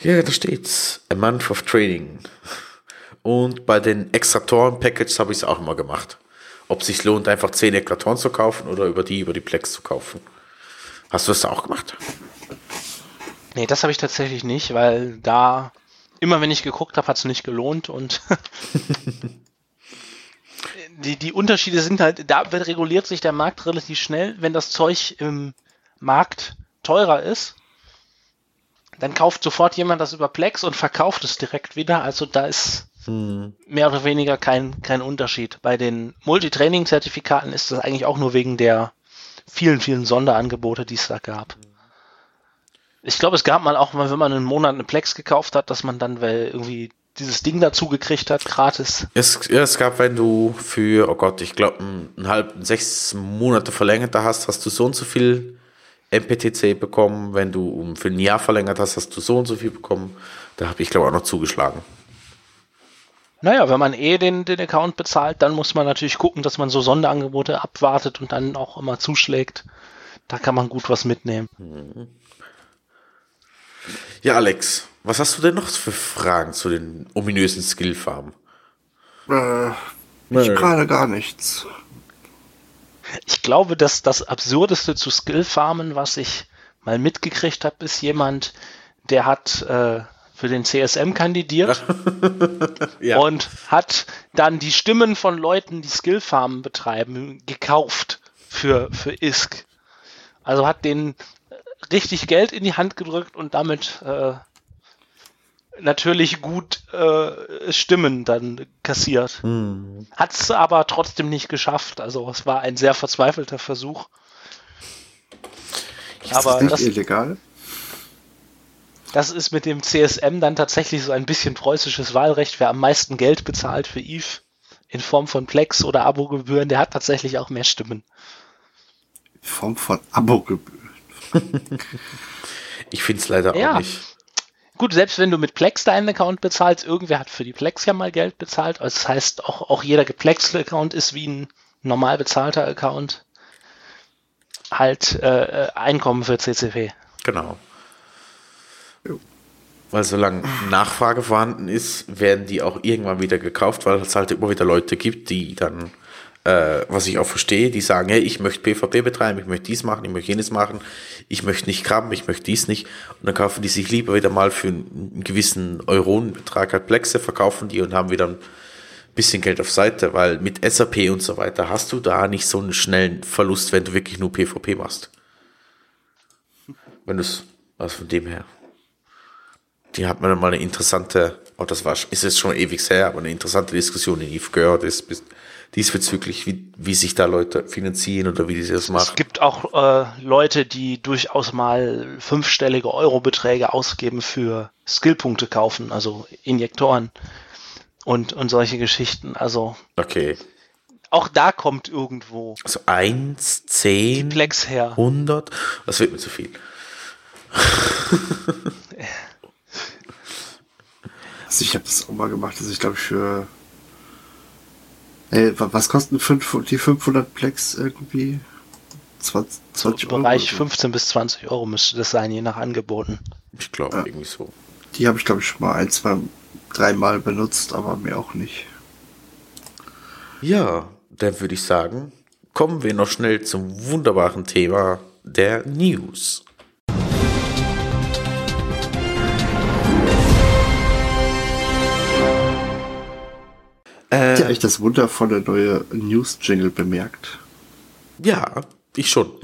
Ja, da steht's. A month of training. Und bei den Extratoren-Packages habe ich es auch immer gemacht. Ob es sich lohnt, einfach 10 Extratoren zu kaufen oder über die, über die Plex zu kaufen. Hast du das auch gemacht? Nee, das habe ich tatsächlich nicht, weil da immer wenn ich geguckt habe, hat es nicht gelohnt und die, die Unterschiede sind halt, da wird- reguliert sich der Markt relativ schnell. Wenn das Zeug im Markt teurer ist, dann kauft sofort jemand das über Plex und verkauft es direkt wieder. Also da ist mehr oder weniger kein, kein Unterschied. Bei den Multitraining-Zertifikaten ist das eigentlich auch nur wegen der vielen, vielen Sonderangebote, die es da gab. Ich glaube, es gab mal auch mal, wenn man einen Monat eine Plex gekauft hat, dass man dann weil irgendwie dieses Ding dazu gekriegt hat, gratis. Es, ja, es gab, wenn du für, oh Gott, ich glaube, einen halben, sechs Monate verlängert hast, hast du so und so viel MPTC bekommen. Wenn du um für ein Jahr verlängert hast, hast du so und so viel bekommen. Da habe ich, glaube ich, auch noch zugeschlagen. Naja, wenn man eh den, den Account bezahlt, dann muss man natürlich gucken, dass man so Sonderangebote abwartet und dann auch immer zuschlägt. Da kann man gut was mitnehmen. Ja, Alex, was hast du denn noch für Fragen zu den ominösen Skillfarmen? Äh, ich gerade gar nichts. Ich glaube, dass das Absurdeste zu Skillfarmen, was ich mal mitgekriegt habe, ist jemand, der hat äh, für den CSM kandidiert Ja. und hat dann die Stimmen von Leuten, die Skillfarmen betreiben, gekauft für, für ISK. Also hat denen richtig Geld in die Hand gedrückt und damit äh, natürlich gut äh, Stimmen dann kassiert. Hat es aber trotzdem nicht geschafft. Also es war ein sehr verzweifelter Versuch. Ist Aber das nicht das, illegal? Das ist mit dem CSM dann tatsächlich so ein bisschen preußisches Wahlrecht. Wer am meisten Geld bezahlt für Eve in Form von Plex oder Abogebühren, der hat tatsächlich auch mehr Stimmen. In Form von Abogebühren. Ich finde es leider Ja. auch nicht. Gut, selbst wenn du mit Plex deinen Account bezahlst, irgendwer hat für die Plex ja mal Geld bezahlt. Also das heißt, auch, auch jeder geplex Account ist wie ein normal bezahlter Account. Halt äh, äh, Einkommen für CCP. Genau. Weil solange Nachfrage vorhanden ist, werden die auch irgendwann wieder gekauft, weil es halt immer wieder Leute gibt, die dann, äh, was ich auch verstehe, die sagen, hey, ich möchte PvP betreiben, ich möchte dies machen, ich möchte jenes machen, ich möchte nicht krabben, ich möchte dies nicht. Und dann kaufen die sich lieber wieder mal für einen gewissen Euronenbetrag halt Plexe, verkaufen die und haben wieder ein bisschen Geld auf Seite, weil mit SAP und so weiter hast du da nicht so einen schnellen Verlust, wenn du wirklich nur PvP machst. Wenn du es Also von dem her. Die hat man mal eine interessante, oh, das war, ist jetzt schon ewig her, aber eine interessante Diskussion in Eve gehört ist, diesbezüglich, wie, wie sich da Leute finanzieren oder wie die das machen. Es gibt auch äh, Leute, die durchaus mal fünfstellige Eurobeträge ausgeben für Skillpunkte kaufen, also Injektoren und, und solche Geschichten. Also Okay. auch da kommt irgendwo Also eins, zehn, Plex her. 100, das wird mir zu viel. Also ich habe das auch mal gemacht, dass ich glaube ich für Ey, wa- was kosten fünf, die 500 Plex irgendwie? 20, 20 Im Euro? Bereich so? 15 bis 20 Euro müsste das sein, je nach Angeboten. Ich glaube, irgendwie so. Die habe ich glaube ich schon mal ein, zwei, dreimal benutzt, aber mehr auch nicht. Ja, dann würde ich sagen, kommen wir noch schnell zum wunderbaren Thema der News. Habt ihr eigentlich das wundervolle neue News-Jingle bemerkt? Ja, ich schon.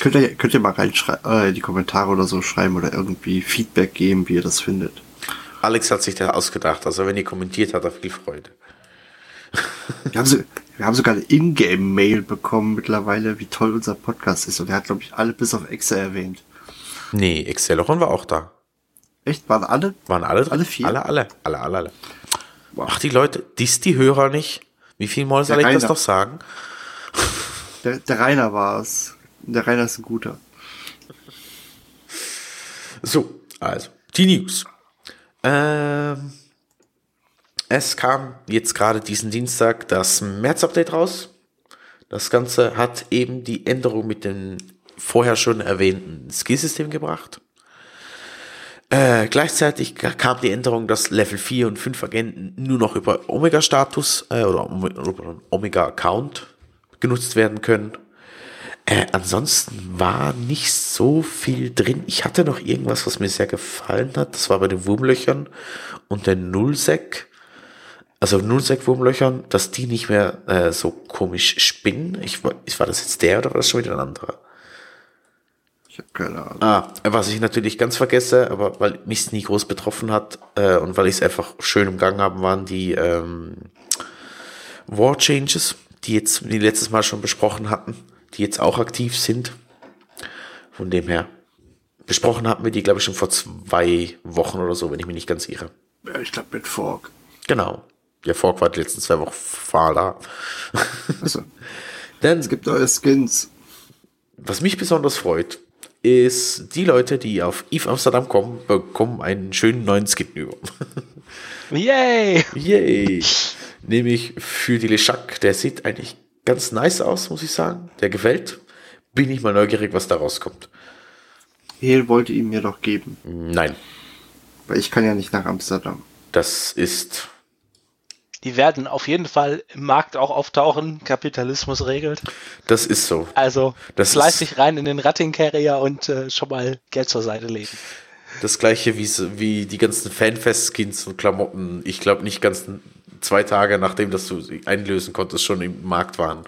Könnt ihr, könnt ihr mal reinschreiben, äh, in die Kommentare oder so schreiben oder irgendwie Feedback geben, wie ihr das findet. Alex hat sich das ausgedacht, also wenn ihr kommentiert, hat er viel Freude. Wir haben, so, wir haben sogar eine Ingame-Mail bekommen mittlerweile, wie toll unser Podcast ist. Und er hat, glaube ich, alle bis auf Exe erwähnt. Nee, Exceloron war auch da. Echt? Waren alle? Waren alle drin? Alle vier? Alle, alle, alle, alle, alle. Wow. Ach, die Leute, dies die Hörer nicht. Wie viel Mal soll ich das doch sagen? Der, der Rainer war es. Der Rainer ist ein guter. So, also, die News. Ähm, es kam jetzt gerade diesen Dienstag das März-Update raus. Das Ganze hat eben die Änderung mit dem vorher schon erwähnten Skillsystem gebracht. Äh, gleichzeitig ka- kam die Änderung, dass Level 4 und 5 Agenten nur noch über Omega-Status äh, oder Omega-Account genutzt werden können. Äh, ansonsten war nicht so viel drin. Ich hatte noch irgendwas, was mir sehr gefallen hat. Das war bei den Wurmlöchern und den Nullsec. Also Nullsec-Wurmlöchern, dass die nicht mehr äh, so komisch spinnen. Ich, war- ich, war das jetzt der oder war das schon wieder ein anderer? Ich habe keine Ahnung. Ah, was ich natürlich ganz vergesse, aber weil mich es nie groß betroffen hat äh, und weil ich es einfach schön umgangen haben, waren die ähm, War Changes, die jetzt die letztes Mal schon besprochen hatten, die jetzt auch aktiv sind. Von dem her. Besprochen hatten wir die, glaube ich, schon vor zwei Wochen oder so, wenn ich mich nicht ganz irre. Ja, ich glaube mit Fork. Genau. Der Fork war die letzten zwei Wochen da. Also, Dann es gibt neue Skins. Was mich besonders freut, ist, die Leute, die auf Eve Amsterdam kommen, bekommen einen schönen neuen Skin über. Yay! Yay! Nämlich für die Lechak. Der sieht eigentlich ganz nice aus, muss ich sagen. Der gefällt. Bin ich mal neugierig, was da rauskommt. Hel wollte ihn mir doch geben, Nein, weil ich kann ja nicht nach Amsterdam. das ist. Die werden auf jeden Fall im Markt auch auftauchen. Kapitalismus regelt. Das ist so. Also Das fleißig rein in den Ratting Carrier und äh, schon mal Geld zur Seite legen. Das gleiche wie, wie die ganzen Fanfest-Skins und Klamotten. Ich glaube nicht ganz zwei Tage nachdem, dass du sie einlösen konntest, schon im Markt waren.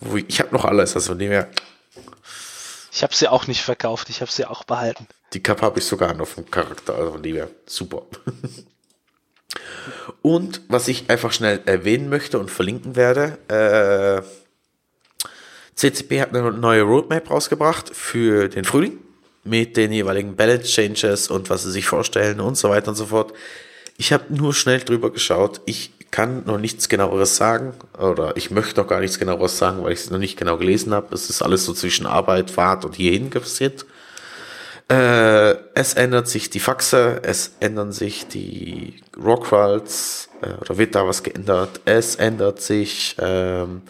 Ich ich habe noch alles, also von dem her, Ich habe sie auch nicht verkauft, ich habe sie auch behalten. Die Kappe habe ich sogar noch vom Charakter, also von dem her, super. Und was ich einfach schnell erwähnen möchte und verlinken werde, äh, CCP hat eine neue Roadmap rausgebracht für den Frühling mit den jeweiligen Balance Changes und was sie sich vorstellen und so weiter und so fort. Ich habe nur schnell drüber geschaut. Ich kann noch nichts genaueres sagen oder ich möchte noch gar nichts genaueres sagen, weil ich es noch nicht genau gelesen habe. Es ist alles so zwischen Arbeit, Fahrt und hierhin passiert. Äh, es ändert sich die Faxe, es ändern sich die Rockrolls, äh, oder wird da was geändert. Es ändert sich ähm,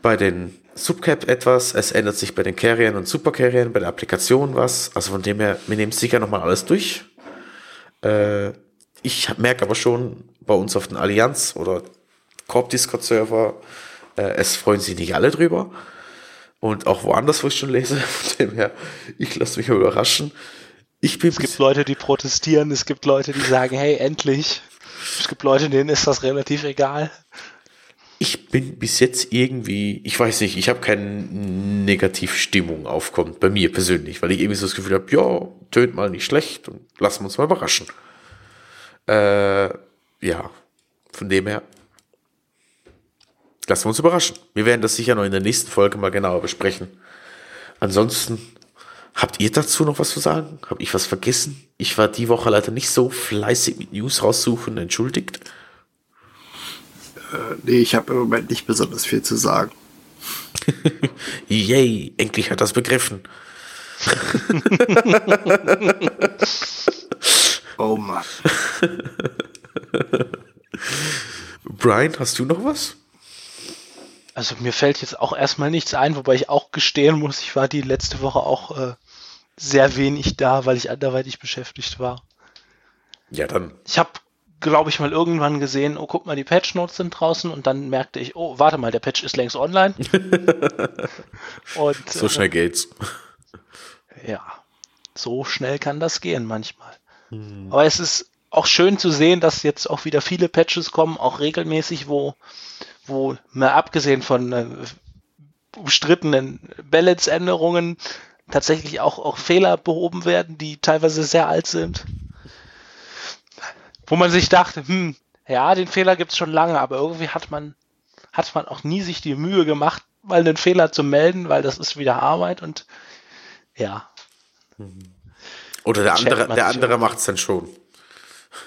bei den Subcap etwas, es ändert sich bei den Carriern und Supercarriern, bei der Applikation was. Also von dem her, wir nehmen sicher nochmal alles durch. Äh, ich merke aber schon bei uns auf den Allianz oder Corp Discord Server, äh, es freuen sich nicht alle drüber. Und auch woanders, wo ich schon lese, von dem her, ich lasse mich mal überraschen. Ich bin Es gibt Leute, die protestieren, es gibt Leute, die sagen, hey, endlich. Es gibt Leute, denen ist das relativ egal. ich bin bis jetzt irgendwie, ich weiß nicht, ich habe keine Negativstimmung aufkommt, bei mir persönlich, weil ich irgendwie so das Gefühl habe, ja, tönt mal nicht schlecht und lassen wir uns mal überraschen. Äh, ja, von dem her, lassen wir uns überraschen. Wir werden das sicher noch in der nächsten Folge mal genauer besprechen. Ansonsten, habt ihr dazu noch was zu sagen? Habe ich was vergessen? Ich war die Woche leider nicht so fleißig mit News raussuchen, entschuldigt. Äh, nee, ich habe im Moment nicht besonders viel zu sagen. Yay, endlich hat das begriffen. oh Mann. Brian, hast du noch was? Also mir fällt jetzt auch erstmal nichts ein, wobei ich auch gestehen muss, ich war die letzte Woche auch äh, sehr wenig da, weil ich anderweitig beschäftigt war. Ja, dann. Ich habe, glaube ich, mal irgendwann gesehen, oh, guck mal, die Patch Notes sind draußen und dann merkte ich, oh, warte mal, der Patch ist längst online. und, so schnell äh, geht's. Ja, so schnell kann das gehen manchmal. Hm. Aber es ist auch schön zu sehen, dass jetzt auch wieder viele Patches kommen, auch regelmäßig, wo wo mal abgesehen von äh, umstrittenen Balance-Änderungen tatsächlich auch, auch Fehler behoben werden, die teilweise sehr alt sind. Wo man sich dachte, hm, ja, den Fehler gibt es schon lange, aber irgendwie hat man, hat man auch nie sich die Mühe gemacht, mal einen Fehler zu melden, weil das ist wieder Arbeit und ja. Oder der andere, der andere macht es dann schon.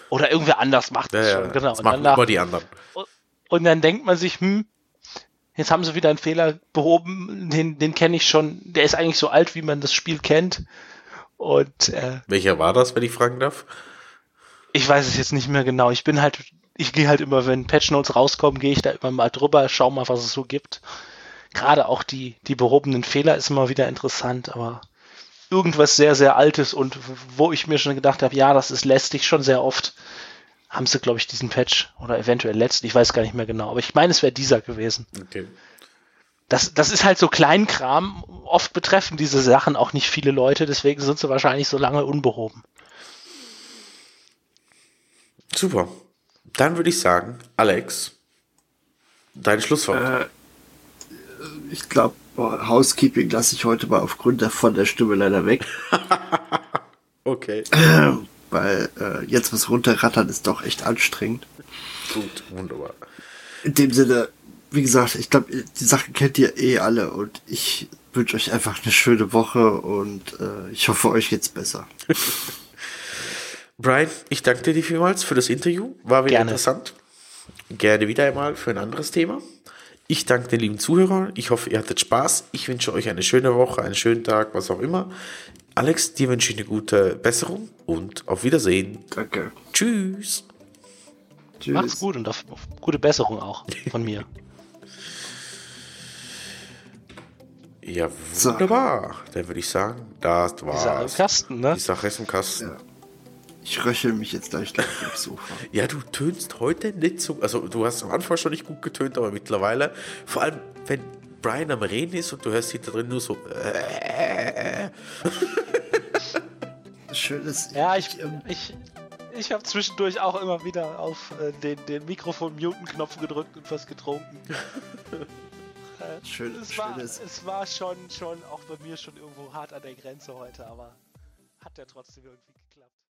Oder irgendwer anders macht es ja, schon, genau. Das machen immer die anderen. Und dann denkt man sich, hm, jetzt haben sie wieder einen Fehler behoben, den, den kenne ich schon, der ist eigentlich so alt, wie man das Spiel kennt. Und äh, welcher war das, wenn ich fragen darf? Ich weiß es jetzt nicht mehr genau. Ich bin halt, ich gehe halt immer, wenn Patch Notes rauskommen, gehe ich da immer mal drüber, schau mal, was es so gibt. Gerade auch die, die behobenen Fehler ist immer wieder interessant, aber irgendwas sehr, sehr Altes und wo ich mir schon gedacht habe, ja, das ist lästig schon sehr oft haben sie, glaube ich, diesen Patch oder eventuell letzten, ich weiß gar nicht mehr genau, aber ich meine, es wäre dieser gewesen. Okay. Das, das ist halt so Kleinkram. Oft betreffen diese Sachen auch nicht viele Leute, deswegen sind sie wahrscheinlich so lange unbehoben. Super. Dann würde ich sagen, Alex, dein Schlusswort. Äh, ich glaube, Housekeeping lasse ich heute mal aufgrund von der Stimme leider weg. okay. Ähm, weil äh, jetzt was runterrattern ist doch echt anstrengend. Gut, wunderbar. In dem Sinne, wie gesagt, ich glaube, die Sachen kennt ihr eh alle und ich wünsche euch einfach eine schöne Woche und äh, ich hoffe, euch geht's besser. Brian, ich danke dir vielmals für das Interview. War wieder Gerne. interessant. Gerne wieder einmal für ein anderes Thema. Ich danke den lieben Zuhörern. Ich hoffe, ihr hattet Spaß. Ich wünsche euch eine schöne Woche, einen schönen Tag, was auch immer. Alex, dir wünsche ich eine gute Besserung und auf Wiedersehen. Danke. Tschüss. Tschüss. Macht's gut und auf, auf gute Besserung auch von mir. ja, wunderbar. So. Dann würde ich sagen, das war. Die Sache im Kasten, ne? Die Sache ist im Kasten. Ja. Ich röchel mich jetzt gleich aufs Sofa. ja, du tönst heute nicht so. Also, du hast am Anfang schon nicht gut getönt, aber mittlerweile, vor allem, wenn Brian am Reden ist und du hörst hinter drin nur so. Äh. Schönes. Ja, ich, ich, ich habe zwischendurch auch immer wieder auf äh, den, den Mikrofon-Muten-Knopf gedrückt und was getrunken. äh, Schön, es, war, es war schon, schon auch bei mir schon irgendwo hart an der Grenze heute, aber hat ja trotzdem irgendwie